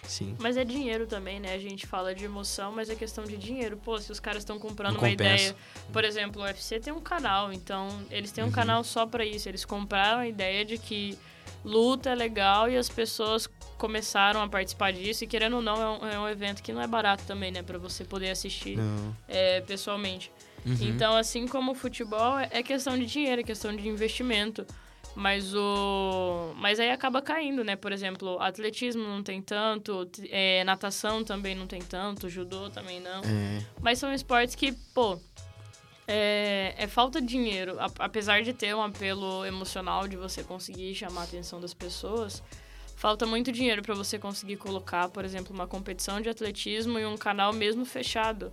D: Sim.
B: Mas é dinheiro também, né? A gente fala de emoção, mas é questão de dinheiro. Pô, se os caras estão comprando uma ideia. Por exemplo, o UFC tem um canal, então eles têm um
A: Uhum.
B: canal só pra isso. Eles compraram a ideia de que luta é legal e as pessoas começaram a participar disso. E querendo ou não, é um, é um evento que não é barato também, né? Pra você poder assistir é, pessoalmente.
A: Uhum.
B: Então, assim como o futebol, é é questão de dinheiro, é questão de investimento. Mas o. Mas aí acaba caindo, né? Por exemplo, atletismo não tem tanto, é, natação também não tem tanto, judô também não.
D: É,
B: Mas são esportes que, pô. É, é falta de dinheiro. Apesar de ter um apelo emocional de você conseguir chamar a atenção das pessoas, falta muito dinheiro para você conseguir colocar, por exemplo, uma competição de atletismo em um canal mesmo fechado.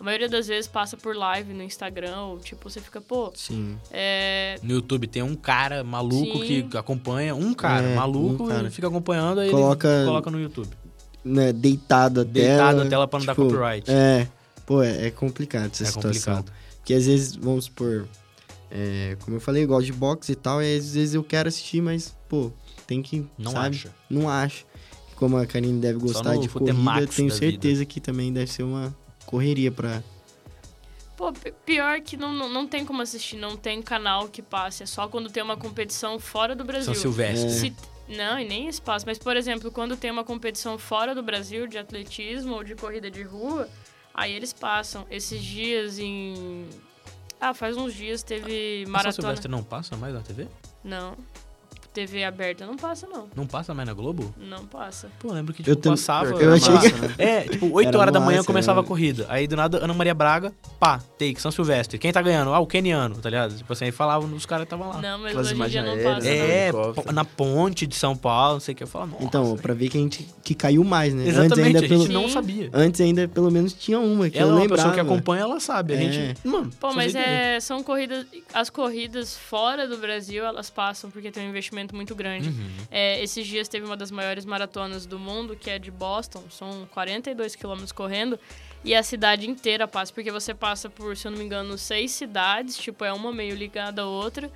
B: A maioria das vezes passa por live no Instagram, ou tipo, você fica, pô,
D: sim.
B: é,
A: No YouTube tem um cara maluco
B: Sim.
A: que acompanha, um cara
D: É,
A: maluco
D: um cara.
A: e fica acompanhando, aí
D: Coloca-
A: ele coloca no YouTube.
D: Né, deitado a
A: Deitado
D: tela.
A: a tela pra não dar
D: tipo,
A: copyright.
D: É. Pô, é, é complicado essa
A: É
D: situação.
A: complicado.
D: Que às vezes, vamos supor, é, como eu falei, eu gosto de boxe e tal, e às vezes eu quero assistir, mas, pô, tem que,
A: Não
D: sabe?
A: acha.
D: Não acho. Como a Karine deve gostar de corrida, tenho certeza que também deve ser uma correria pra...
B: Pô, pi- pior que não, não, não tem como assistir, não tem canal que passe. É só quando tem uma competição fora do Brasil.
A: São Silvestre.
D: É.
B: Se- não, e nem espaço. Mas, por exemplo, quando tem uma competição fora do Brasil de atletismo ou de corrida de rua, aí eles passam. Esses dias em. Ah, faz uns dias teve
A: A São
B: maratona.
A: Silvestre não passa mais na TV?
B: Não. TV aberta não passa, não.
A: Não passa mais na Globo?
B: Não passa.
A: Pô, eu lembro que
D: Eu
A: tipo,
D: tam-
A: passava.
C: Que
D: Eu achei
C: massa, né?
A: É, tipo, 8
D: Era
A: horas da manhã
D: massa,
A: começava
D: era.
A: a corrida. Aí do nada, Ana Maria Braga, pá, take, São Silvestre. Quem tá ganhando? Ah, o keniano, tá ligado? Tipo assim, aí falavam, os caras estavam lá.
B: Não, mas
C: Aquelas
B: hoje em dia não passa. não.
A: É, na ponte de São Paulo, não sei o que. Eu falo, nossa.
D: Então, pra ver que a gente que caiu mais, né? Antes
A: Exatamente,
D: ainda,
A: a gente
D: pelo,
A: não sabia.
D: antes ainda pelo menos tinha uma que
A: Ela é
D: eu
A: uma
D: lembrava.
A: pessoa que acompanha, ela sabe. A
D: É.
A: gente, mano,
B: Pô, mas é, são corridas. As corridas fora do Brasil, elas passam porque tem um investimento muito grande.
A: Uhum.
B: É, esses dias teve uma das maiores maratonas do mundo, que é de Boston. São 42 quilômetros correndo. E a cidade inteira passa, porque você passa por, se eu não me engano, seis cidades. Tipo, é uma meio ligada à outra.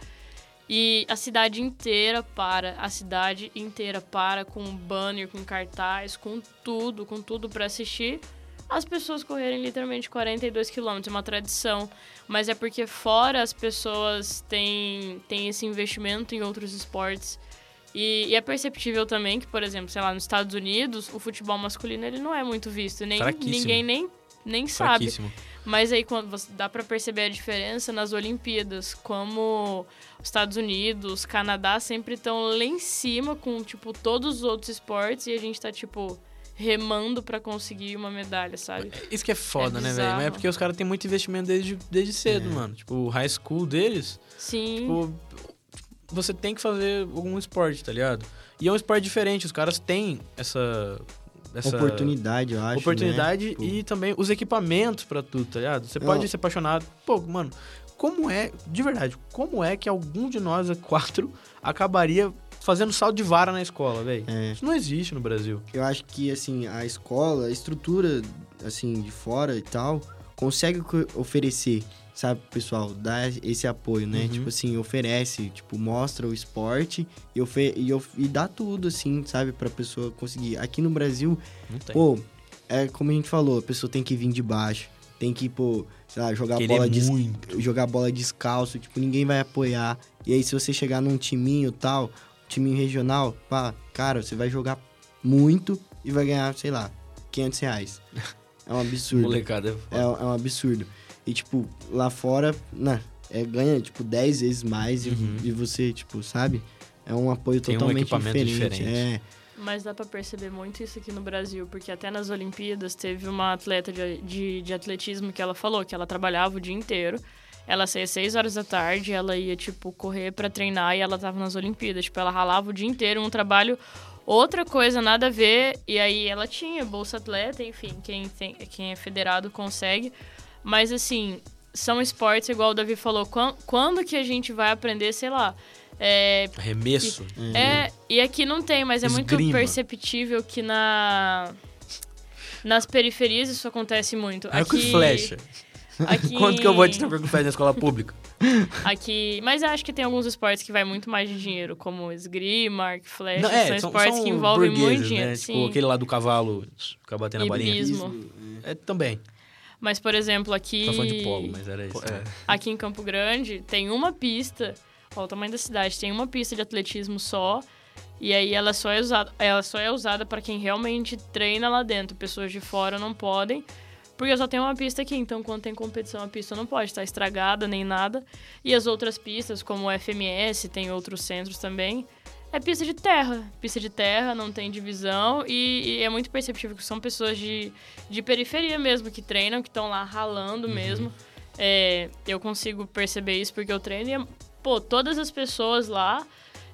B: E a cidade inteira para. A cidade inteira para com banner, com cartaz, com tudo, com tudo para assistir. As pessoas correrem literalmente 42 quilômetros, é uma tradição. Mas é porque fora as pessoas têm, têm esse investimento em outros esportes. E, e é perceptível também que, por exemplo, sei lá, nos Estados Unidos, o futebol masculino ele não é muito visto. Nem, ninguém nem, nem sabe. Mas aí quando você dá pra perceber a diferença nas Olimpíadas, como os Estados Unidos, Canadá sempre estão lá em cima com tipo todos os outros esportes e a gente tá tipo remando pra conseguir uma medalha, sabe?
A: Isso que é foda,
B: É
A: né, velho? Mas é porque os caras têm muito investimento desde, desde cedo, mano. Tipo, o high school deles,
B: Sim.
A: tipo, você tem que fazer algum esporte, tá ligado? E é um esporte diferente, os caras têm essa. essa
D: Oportunidade, eu acho.
A: oportunidade
D: né? Tipo,
A: e também os equipamentos pra tudo, tá ligado? Você pode
D: Eu-
A: ser apaixonado. Pô, mano, como é, de verdade, como é que algum de nós quatro acabaria fazendo salto de vara na escola, velho?
D: É.
A: Isso não existe no Brasil.
D: Eu acho que, assim, a escola, a estrutura, assim, de fora e tal, consegue co- oferecer, sabe, pro pessoal, dar esse apoio, né?
A: Uhum.
D: Tipo assim, oferece, tipo, mostra o esporte e, ofe e, of- e dá tudo, assim, sabe, pra pessoa conseguir. Aqui no Brasil, pô, é como a gente falou, a pessoa tem que vir de baixo, tem que, pô, sei lá, jogar
A: Querer
D: bola jogar bola descalço, tipo, ninguém vai apoiar. E aí, se você chegar num timinho tal, timinho regional, pá, cara, você vai jogar muito e vai ganhar, sei lá, 500 reais. É um absurdo.
A: Molecada.
D: É, é um absurdo. E, tipo, lá fora, né, é, ganha, tipo, 10 vezes mais e,
A: Uhum.
D: e você, tipo, sabe? É um apoio
A: Tem um
D: totalmente
A: equipamento
D: diferente.
A: diferente.
D: É,
B: Mas dá pra perceber muito isso aqui no Brasil, porque até nas Olimpíadas teve uma atleta de, de, de atletismo que ela falou que ela trabalhava o dia inteiro. Ela saía seis horas da tarde, ela ia, tipo, correr pra treinar e ela tava nas Olimpíadas. Tipo, ela ralava o dia inteiro, um trabalho, outra coisa, nada a ver. E aí ela tinha bolsa atleta, enfim, quem, tem, quem é federado consegue. Mas, assim, são esportes, igual o Davi falou, quan- quando que a gente vai aprender, sei lá, é,
A: Arremesso.
B: é, e aqui não tem, mas é muito
A: Esgrima.
B: perceptível que na nas periferias isso acontece muito.
A: Arco e
B: aqui,
A: flecha.
B: Aqui,
A: Quanto que eu vou te flecha na escola pública?
B: Aqui, mas eu acho que tem alguns esportes que vai muito mais de dinheiro, como esgrima, arco flecha,
A: Não, é,
B: são
A: são,
B: esportes
A: são
B: que envolvem muito
A: burgueses,
B: dinheiro,
A: né?
B: sim.
A: Tipo, aquele lá do cavalo, ficar batendo a bolinha.
B: Hibrismo.
A: É, também.
B: Mas por exemplo, aqui
A: Tá falando de polo, mas era isso.
C: É.
A: né?
B: aqui em Campo Grande tem uma pista, olha o tamanho da cidade, tem uma pista de atletismo só. E aí ela só é usada, ela só é usada para quem realmente treina lá dentro. Pessoas de fora não podem, porque só tem uma pista aqui, então quando tem competição a pista não pode estar estragada nem nada. E as outras pistas, como o FMS, tem outros centros também, é pista de terra. Pista de terra, não tem divisão e, e é muito perceptível que são pessoas de, de periferia mesmo, que treinam, que estão lá ralando mesmo. É, eu consigo perceber isso porque eu treino e, pô, todas as pessoas lá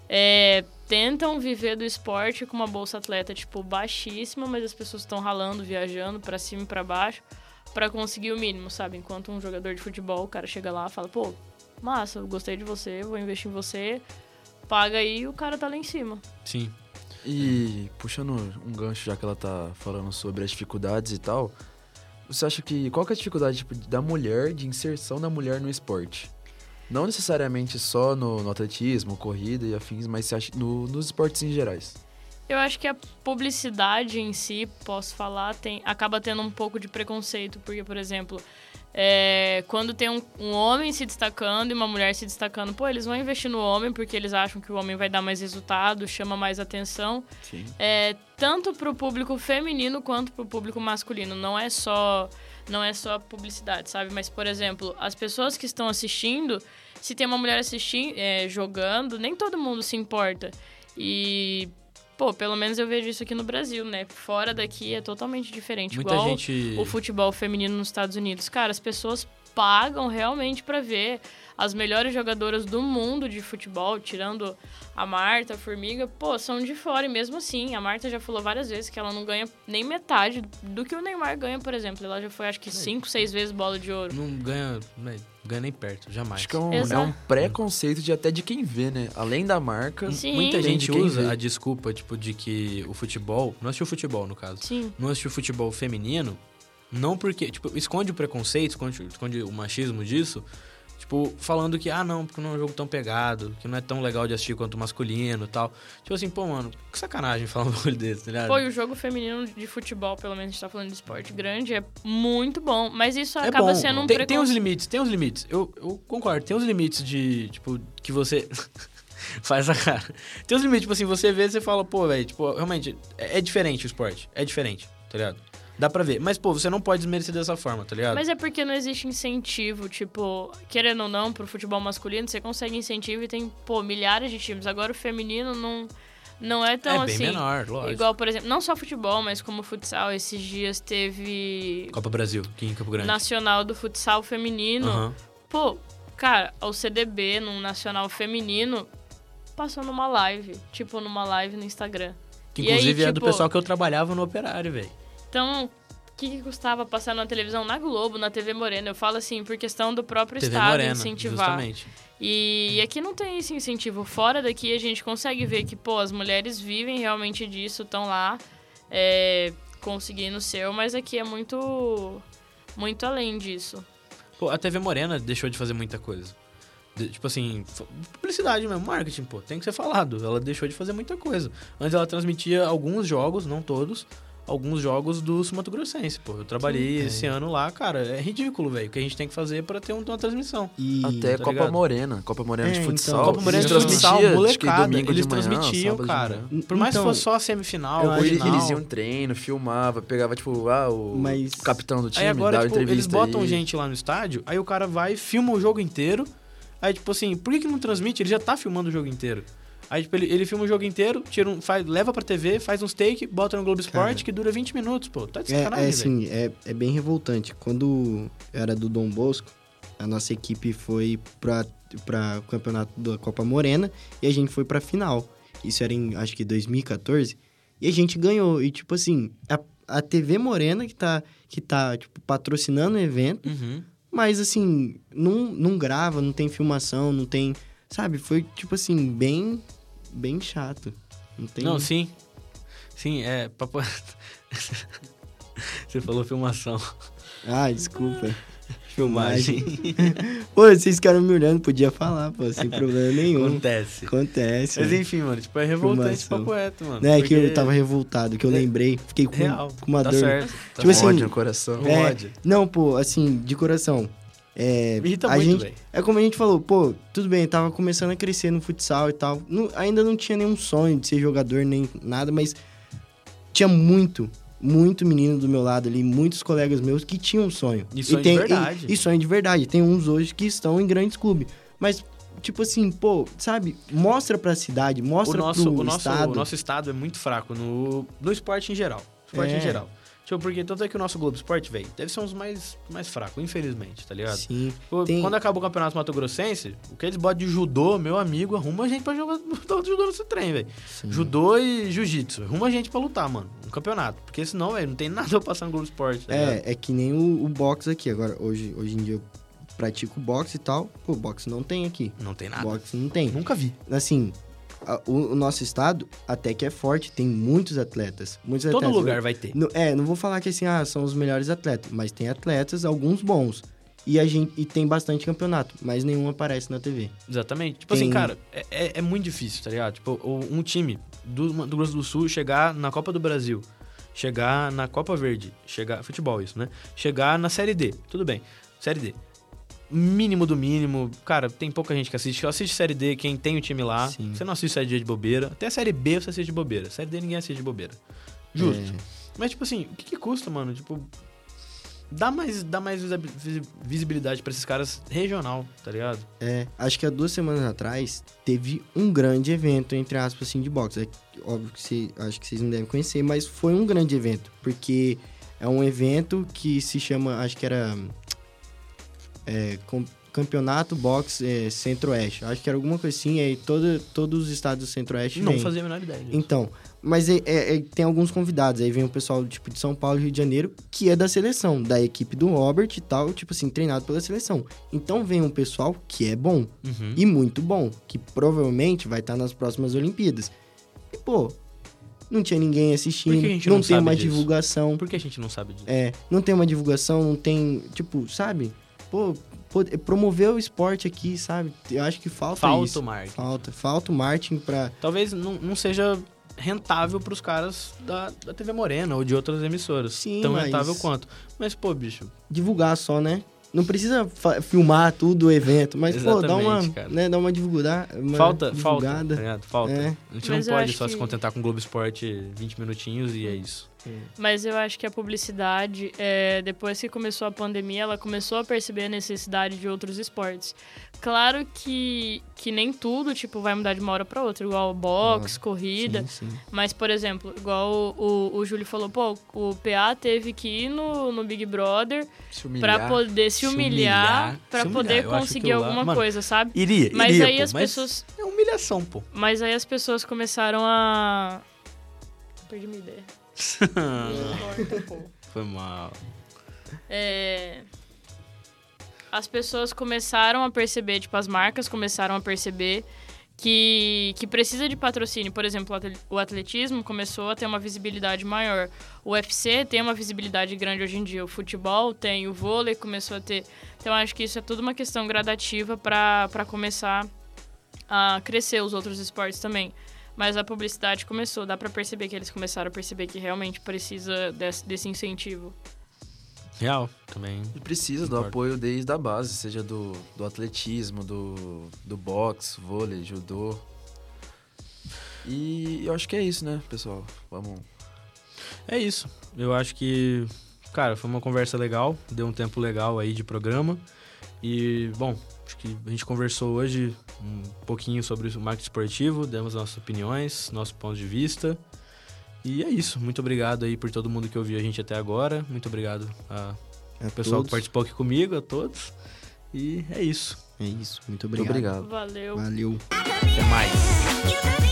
B: é, tentam viver do esporte com uma bolsa atleta, tipo, baixíssima, mas as pessoas estão ralando, viajando pra cima e pra baixo pra conseguir o mínimo, sabe? Enquanto um jogador de futebol, o cara chega lá e fala, pô, massa, eu gostei de você, vou investir em você, paga aí e o cara tá lá em cima.
A: Sim.
C: E puxando um gancho, já que ela tá falando sobre as dificuldades e tal, você acha que qual que é a dificuldade tipo, da mulher, de inserção da mulher no esporte? Não necessariamente só no, no atletismo, corrida e afins, mas no- nos esportes em gerais.
B: Eu acho que a publicidade em si, posso falar, tem, acaba tendo um pouco de preconceito, porque, por exemplo, é, quando tem um, um homem se destacando e uma mulher se destacando, pô, eles vão investir no homem porque eles acham que o homem vai dar mais resultado, chama mais atenção,
C: Sim.
B: é, tanto pro público feminino quanto pro público masculino. Não é só não é só publicidade, sabe? Mas, por exemplo, as pessoas que estão assistindo, se tem uma mulher assistindo, jogando, nem todo mundo se importa. E, pô, pelo menos eu vejo isso aqui no Brasil, né? Fora daqui é totalmente diferente.
A: Muita
B: Igual
A: gente.
B: o futebol feminino nos Estados Unidos. Cara, as pessoas pagam realmente pra ver as melhores jogadoras do mundo de futebol, tirando a Marta, a Formiga, pô, são de fora. E mesmo assim, a Marta já falou várias vezes que ela não ganha nem metade do que o Neymar ganha, por exemplo. Ela já foi, acho que, cinco, seis vezes bola de ouro.
A: Não ganha, né, ganha nem perto, jamais.
C: Acho que é um, é um preconceito de até de quem vê, né? Além da marca.
B: Sim.
A: Muita gente usa
C: vê.
A: a desculpa, tipo, de que o futebol. Não assistiu futebol, no caso.
B: Sim.
A: Não assistiu futebol feminino. Não porque. Tipo, esconde o preconceito, esconde, esconde o machismo disso. Tipo, falando que, ah, não, porque não é um jogo tão pegado, que não é tão legal de assistir quanto o masculino e tal. Tipo assim, pô, mano, que sacanagem falar um bagulho desse, tá ligado?
B: Pô, e o jogo feminino de futebol, pelo menos a gente tá falando de esporte grande, é muito bom. Mas isso
A: É
B: acaba
A: bom.
B: sendo um
A: tem, tem os
B: preconceito.
A: limites, tem os limites. Eu, eu concordo, tem os limites de, tipo, que você faz a cara. Tem os limites, tipo assim, você vê e você fala, pô, velho, tipo, realmente, é, é diferente o esporte. É diferente, tá ligado? Dá pra ver. Mas, pô, você não pode desmerecer dessa forma, tá ligado?
B: Mas é porque não existe incentivo, tipo, querendo ou não, pro futebol masculino, você consegue incentivo e tem, pô, milhares de times. Agora o feminino não, Não é tão
A: é bem
B: assim.
A: menor, lógico.
B: Igual, por exemplo, não só futebol, mas como futsal. Esses dias teve
A: Copa Brasil, aqui em Campo Grande.
B: Nacional do Futsal Feminino.
A: Aham.
B: Pô, cara, o CDB num Nacional Feminino passou numa live. Tipo, numa live no Instagram.
A: Que
B: E aí,
A: inclusive é do
B: tipo-
A: pessoal que eu trabalhava no Operário, velho.
B: Então, o que, que custava passar na televisão, na Globo, na TV Morena? Eu falo assim, por questão do próprio
A: TV
B: Estado
A: Morena,
B: incentivar.
A: justamente.
B: E aqui não tem esse incentivo. Fora daqui a gente consegue ver que, pô, as mulheres vivem realmente disso, estão lá é, conseguindo o seu, mas aqui é muito, muito além disso.
A: Pô, a TV Morena deixou de fazer muita coisa. De- tipo assim, publicidade mesmo, marketing, pô, tem que ser falado. Ela deixou de fazer muita coisa. Antes ela transmitia alguns jogos, não todos, alguns jogos do Mato Grossense, pô. Eu trabalhei
D: Sim, é.
A: esse ano lá, cara, é ridículo, velho, o que a gente tem que fazer pra ter um- uma transmissão.
D: E
C: Até
A: tá
C: Copa
A: ligado?
C: Morena. Copa Morena
D: É,
C: de
D: então.
C: futsal.
A: Copa Morena de futsal, molecada,
C: domingo
A: eles
C: de manhã,
A: transmitiam, cara.
C: manhã.
A: Por mais
D: Então,
A: que fosse só a semifinal,
D: eu
C: eles iam treino, filmava, pegava, tipo, ah, o
D: Mas-
C: capitão do time,
A: Aí agora,
C: dava
A: tipo, eles botam
C: aí.
A: gente lá no estádio, aí o cara vai, filma o jogo inteiro. Aí, tipo assim, por que, que não transmite? Ele já tá filmando o jogo inteiro. Aí, tipo, ele, ele filma o jogo inteiro, tira um, faz, leva pra TV, faz uns take, bota no Globo Esporte, que dura 20 minutos, pô. Tá de
D: É,
A: sacanagem,
D: é
A: velho.
D: assim, é, é bem revoltante. Quando eu era do Dom Bosco, a nossa equipe foi pra, pra campeonato da Copa Morena e a gente foi pra final. Isso era em, acho que 2014. E a gente ganhou. E, tipo assim, a, a TV Morena que tá, que tá tipo, patrocinando o evento,
A: Uhum.
D: mas, assim, não, não grava, não tem filmação, não tem... Sabe, foi, tipo assim, bem, bem chato. Não tem...
A: Não, sim. Sim, é. Papo... Você falou filmação.
D: Ah, desculpa.
A: Filmagem.
D: Pô, vocês ficaram me olhando, podia falar, pô, sem problema nenhum.
A: Acontece.
D: Acontece.
A: Mas
D: né?
A: enfim, mano, tipo, é revoltante
D: Filmação.
A: papo reto, mano.
D: Não é que eu tava revoltado, que eu
A: É
D: lembrei, fiquei com,
A: Real.
D: com uma
A: tá
D: dor.
A: certo. Tá
D: Tipo assim,
C: ódio no coração.
D: É,
A: ódio.
D: Não, pô, assim, de coração. É,
A: Me irrita
D: a
A: muito,
D: gente, é como a gente falou, pô, tudo bem, tava começando a crescer no futsal e tal. Não- ainda não tinha nenhum sonho de ser jogador nem nada, mas tinha muito, muito menino do meu lado ali, muitos colegas meus que tinham um sonho.
A: E sonho de
D: tem,
A: verdade.
D: E, e sonho de verdade. Tem uns hoje que estão em grandes clubes. Mas, tipo assim, pô, sabe, mostra pra cidade,
A: O
D: mostra
A: nosso,
D: pro
A: o, nosso,
D: estado.
A: o nosso estado é muito fraco no, no esporte em geral. Esporte
D: É.
A: em geral. Tipo, porque tanto é que o nosso Globo Esporte, velho, deve ser um dos mais, mais fracos, infelizmente, tá ligado?
D: Sim.
A: Pô,
D: Tem-
A: Quando acaba o campeonato Mato Grossense, o que eles botam de judô, meu amigo, arruma gente pra jogar judô nesse trem, velho. Judô e jiu-jitsu. Arruma gente pra lutar, mano. Um campeonato. Porque senão, velho, não tem nada pra passar no Globo Esporte. Tá?
D: É, é que nem o, o boxe aqui. Agora, hoje, hoje em dia eu pratico boxe e tal. Pô, boxe não tem aqui.
A: Não tem nada.
D: Boxe não tem.
A: Nunca vi.
D: Assim, a- o, o nosso estado até que é forte, tem muitos atletas. Muitos
A: Todo
D: atletas.
A: lugar vai ter.
D: Não- é, não vou falar que assim, ah, são os melhores atletas, mas tem atletas, alguns bons. E, a gente, e tem bastante campeonato, mas nenhum aparece na TV.
A: Exatamente. Tipo
D: Tem-
A: assim, cara, é, é- é muito difícil, tá ligado? Tipo, um time do, do Grande do Sul chegar na Copa do Brasil, chegar na Copa Verde, chegar. Futebol, isso, né? Chegar na Série D. Tudo bem. Série D. Mínimo do mínimo. Cara, tem pouca gente que assiste. Assiste Série D quem tem o time lá.
D: Sim.
A: Você não assiste Série D de bobeira. Até a Série B você assiste de bobeira. Série D ninguém assiste de bobeira. Justo.
D: É,
A: Mas, tipo assim, o que, que custa, mano? Tipo, dá mais, dá mais visi- visi- visibilidade pra esses caras regional, tá ligado?
D: É, acho que há duas semanas atrás teve um grande evento, entre aspas, assim, de boxe. É, óbvio que você, acho que vocês não devem conhecer, mas foi um grande evento, porque é um evento que se chama, acho que era é, com- Campeonato Boxe é, Centro-Oeste. Acho que era alguma coisa assim, aí todo, todos os estados do Centro-Oeste
A: Não
D: vêm.
A: fazia a menor ideia disso.
D: Então, mas é- é- é- tem alguns convidados. Aí vem o pessoal, tipo, de São Paulo e Rio de Janeiro, que é da seleção, da equipe do Robert e tal, tipo assim, treinado pela seleção. Então vem um pessoal que é bom,
A: Uhum.
D: e muito bom, que provavelmente vai estar nas próximas Olimpíadas. E, pô, não tinha ninguém assistindo,
A: gente
D: não,
A: não
D: tem uma
A: disso?
D: divulgação.
A: Por que a gente não sabe disso?
D: É, não tem uma divulgação, não tem, tipo, sabe? Pô, pô, promover o esporte aqui, sabe? Eu acho que falta
A: Falta
D: isso.
A: o marketing.
D: Falta, falta o marketing pra...
A: Talvez não, não seja rentável pros caras da, da TV Morena ou de outras emissoras.
D: Sim,
A: Tão
D: mas-
A: rentável quanto. Mas, pô, bicho,
D: divulgar só, né? Não precisa filmar tudo o evento, mas pô, dá uma,
A: cara.
D: né, dá uma divulgar, uma
A: falta, falta, tá
D: divulgada.
A: Falta.
D: É.
A: A gente
B: Mas
A: não pode só se
B: que-
A: contentar com o Globo Esporte 20 minutinhos e é isso.
B: Mas eu acho que a publicidade, é, depois que começou a pandemia, ela começou a perceber a necessidade de outros esportes. Claro que, que nem tudo, tipo, vai mudar de uma hora para outra, igual boxe, corrida.
D: Sim, sim.
B: Mas, por exemplo, igual o, o, o Júlio falou, pô, o PA teve que ir no, no Big Brother pra poder se humilhar,
A: se
B: poder conseguir
A: lá-
B: alguma
A: Mano,
B: coisa, sabe?
A: Iria,
B: Mas
A: iria,
B: aí
A: pô,
B: as
A: mas
B: pessoas.
A: É humilhação, pô.
B: Mas aí as pessoas começaram a. Perdi minha ideia.
A: Foi mal.
B: É, As pessoas começaram a perceber, tipo, as marcas começaram a perceber que, que precisa de patrocínio. Por exemplo, o atletismo começou a ter uma visibilidade maior. O UFC tem uma visibilidade grande hoje em dia. O futebol tem, o vôlei começou a ter. Então, acho que isso é tudo uma questão gradativa para começar a crescer os outros esportes também. Mas a publicidade começou, dá para perceber que eles começaram a perceber que realmente precisa desse, desse incentivo.
A: Real, também.
C: E precisa do apoio desde a base, seja do, do atletismo, do, do boxe, vôlei, judô. E eu acho que é isso, né, pessoal? Vamos.
A: É isso. Eu acho que, cara, foi uma conversa legal. Deu um tempo legal aí de programa. E, bom, acho que a gente conversou hoje um pouquinho sobre o marketing esportivo, demos nossas opiniões, nosso ponto de vista. E é isso. Muito obrigado aí por todo mundo que ouviu a gente até agora. Muito obrigado ao
D: A
A: pessoal
D: todos.
A: que participou aqui comigo, a todos. E é isso.
D: É isso. Muito
C: Muito
D: obrigado.
C: obrigado.
B: Valeu.
D: Valeu.
A: Até mais.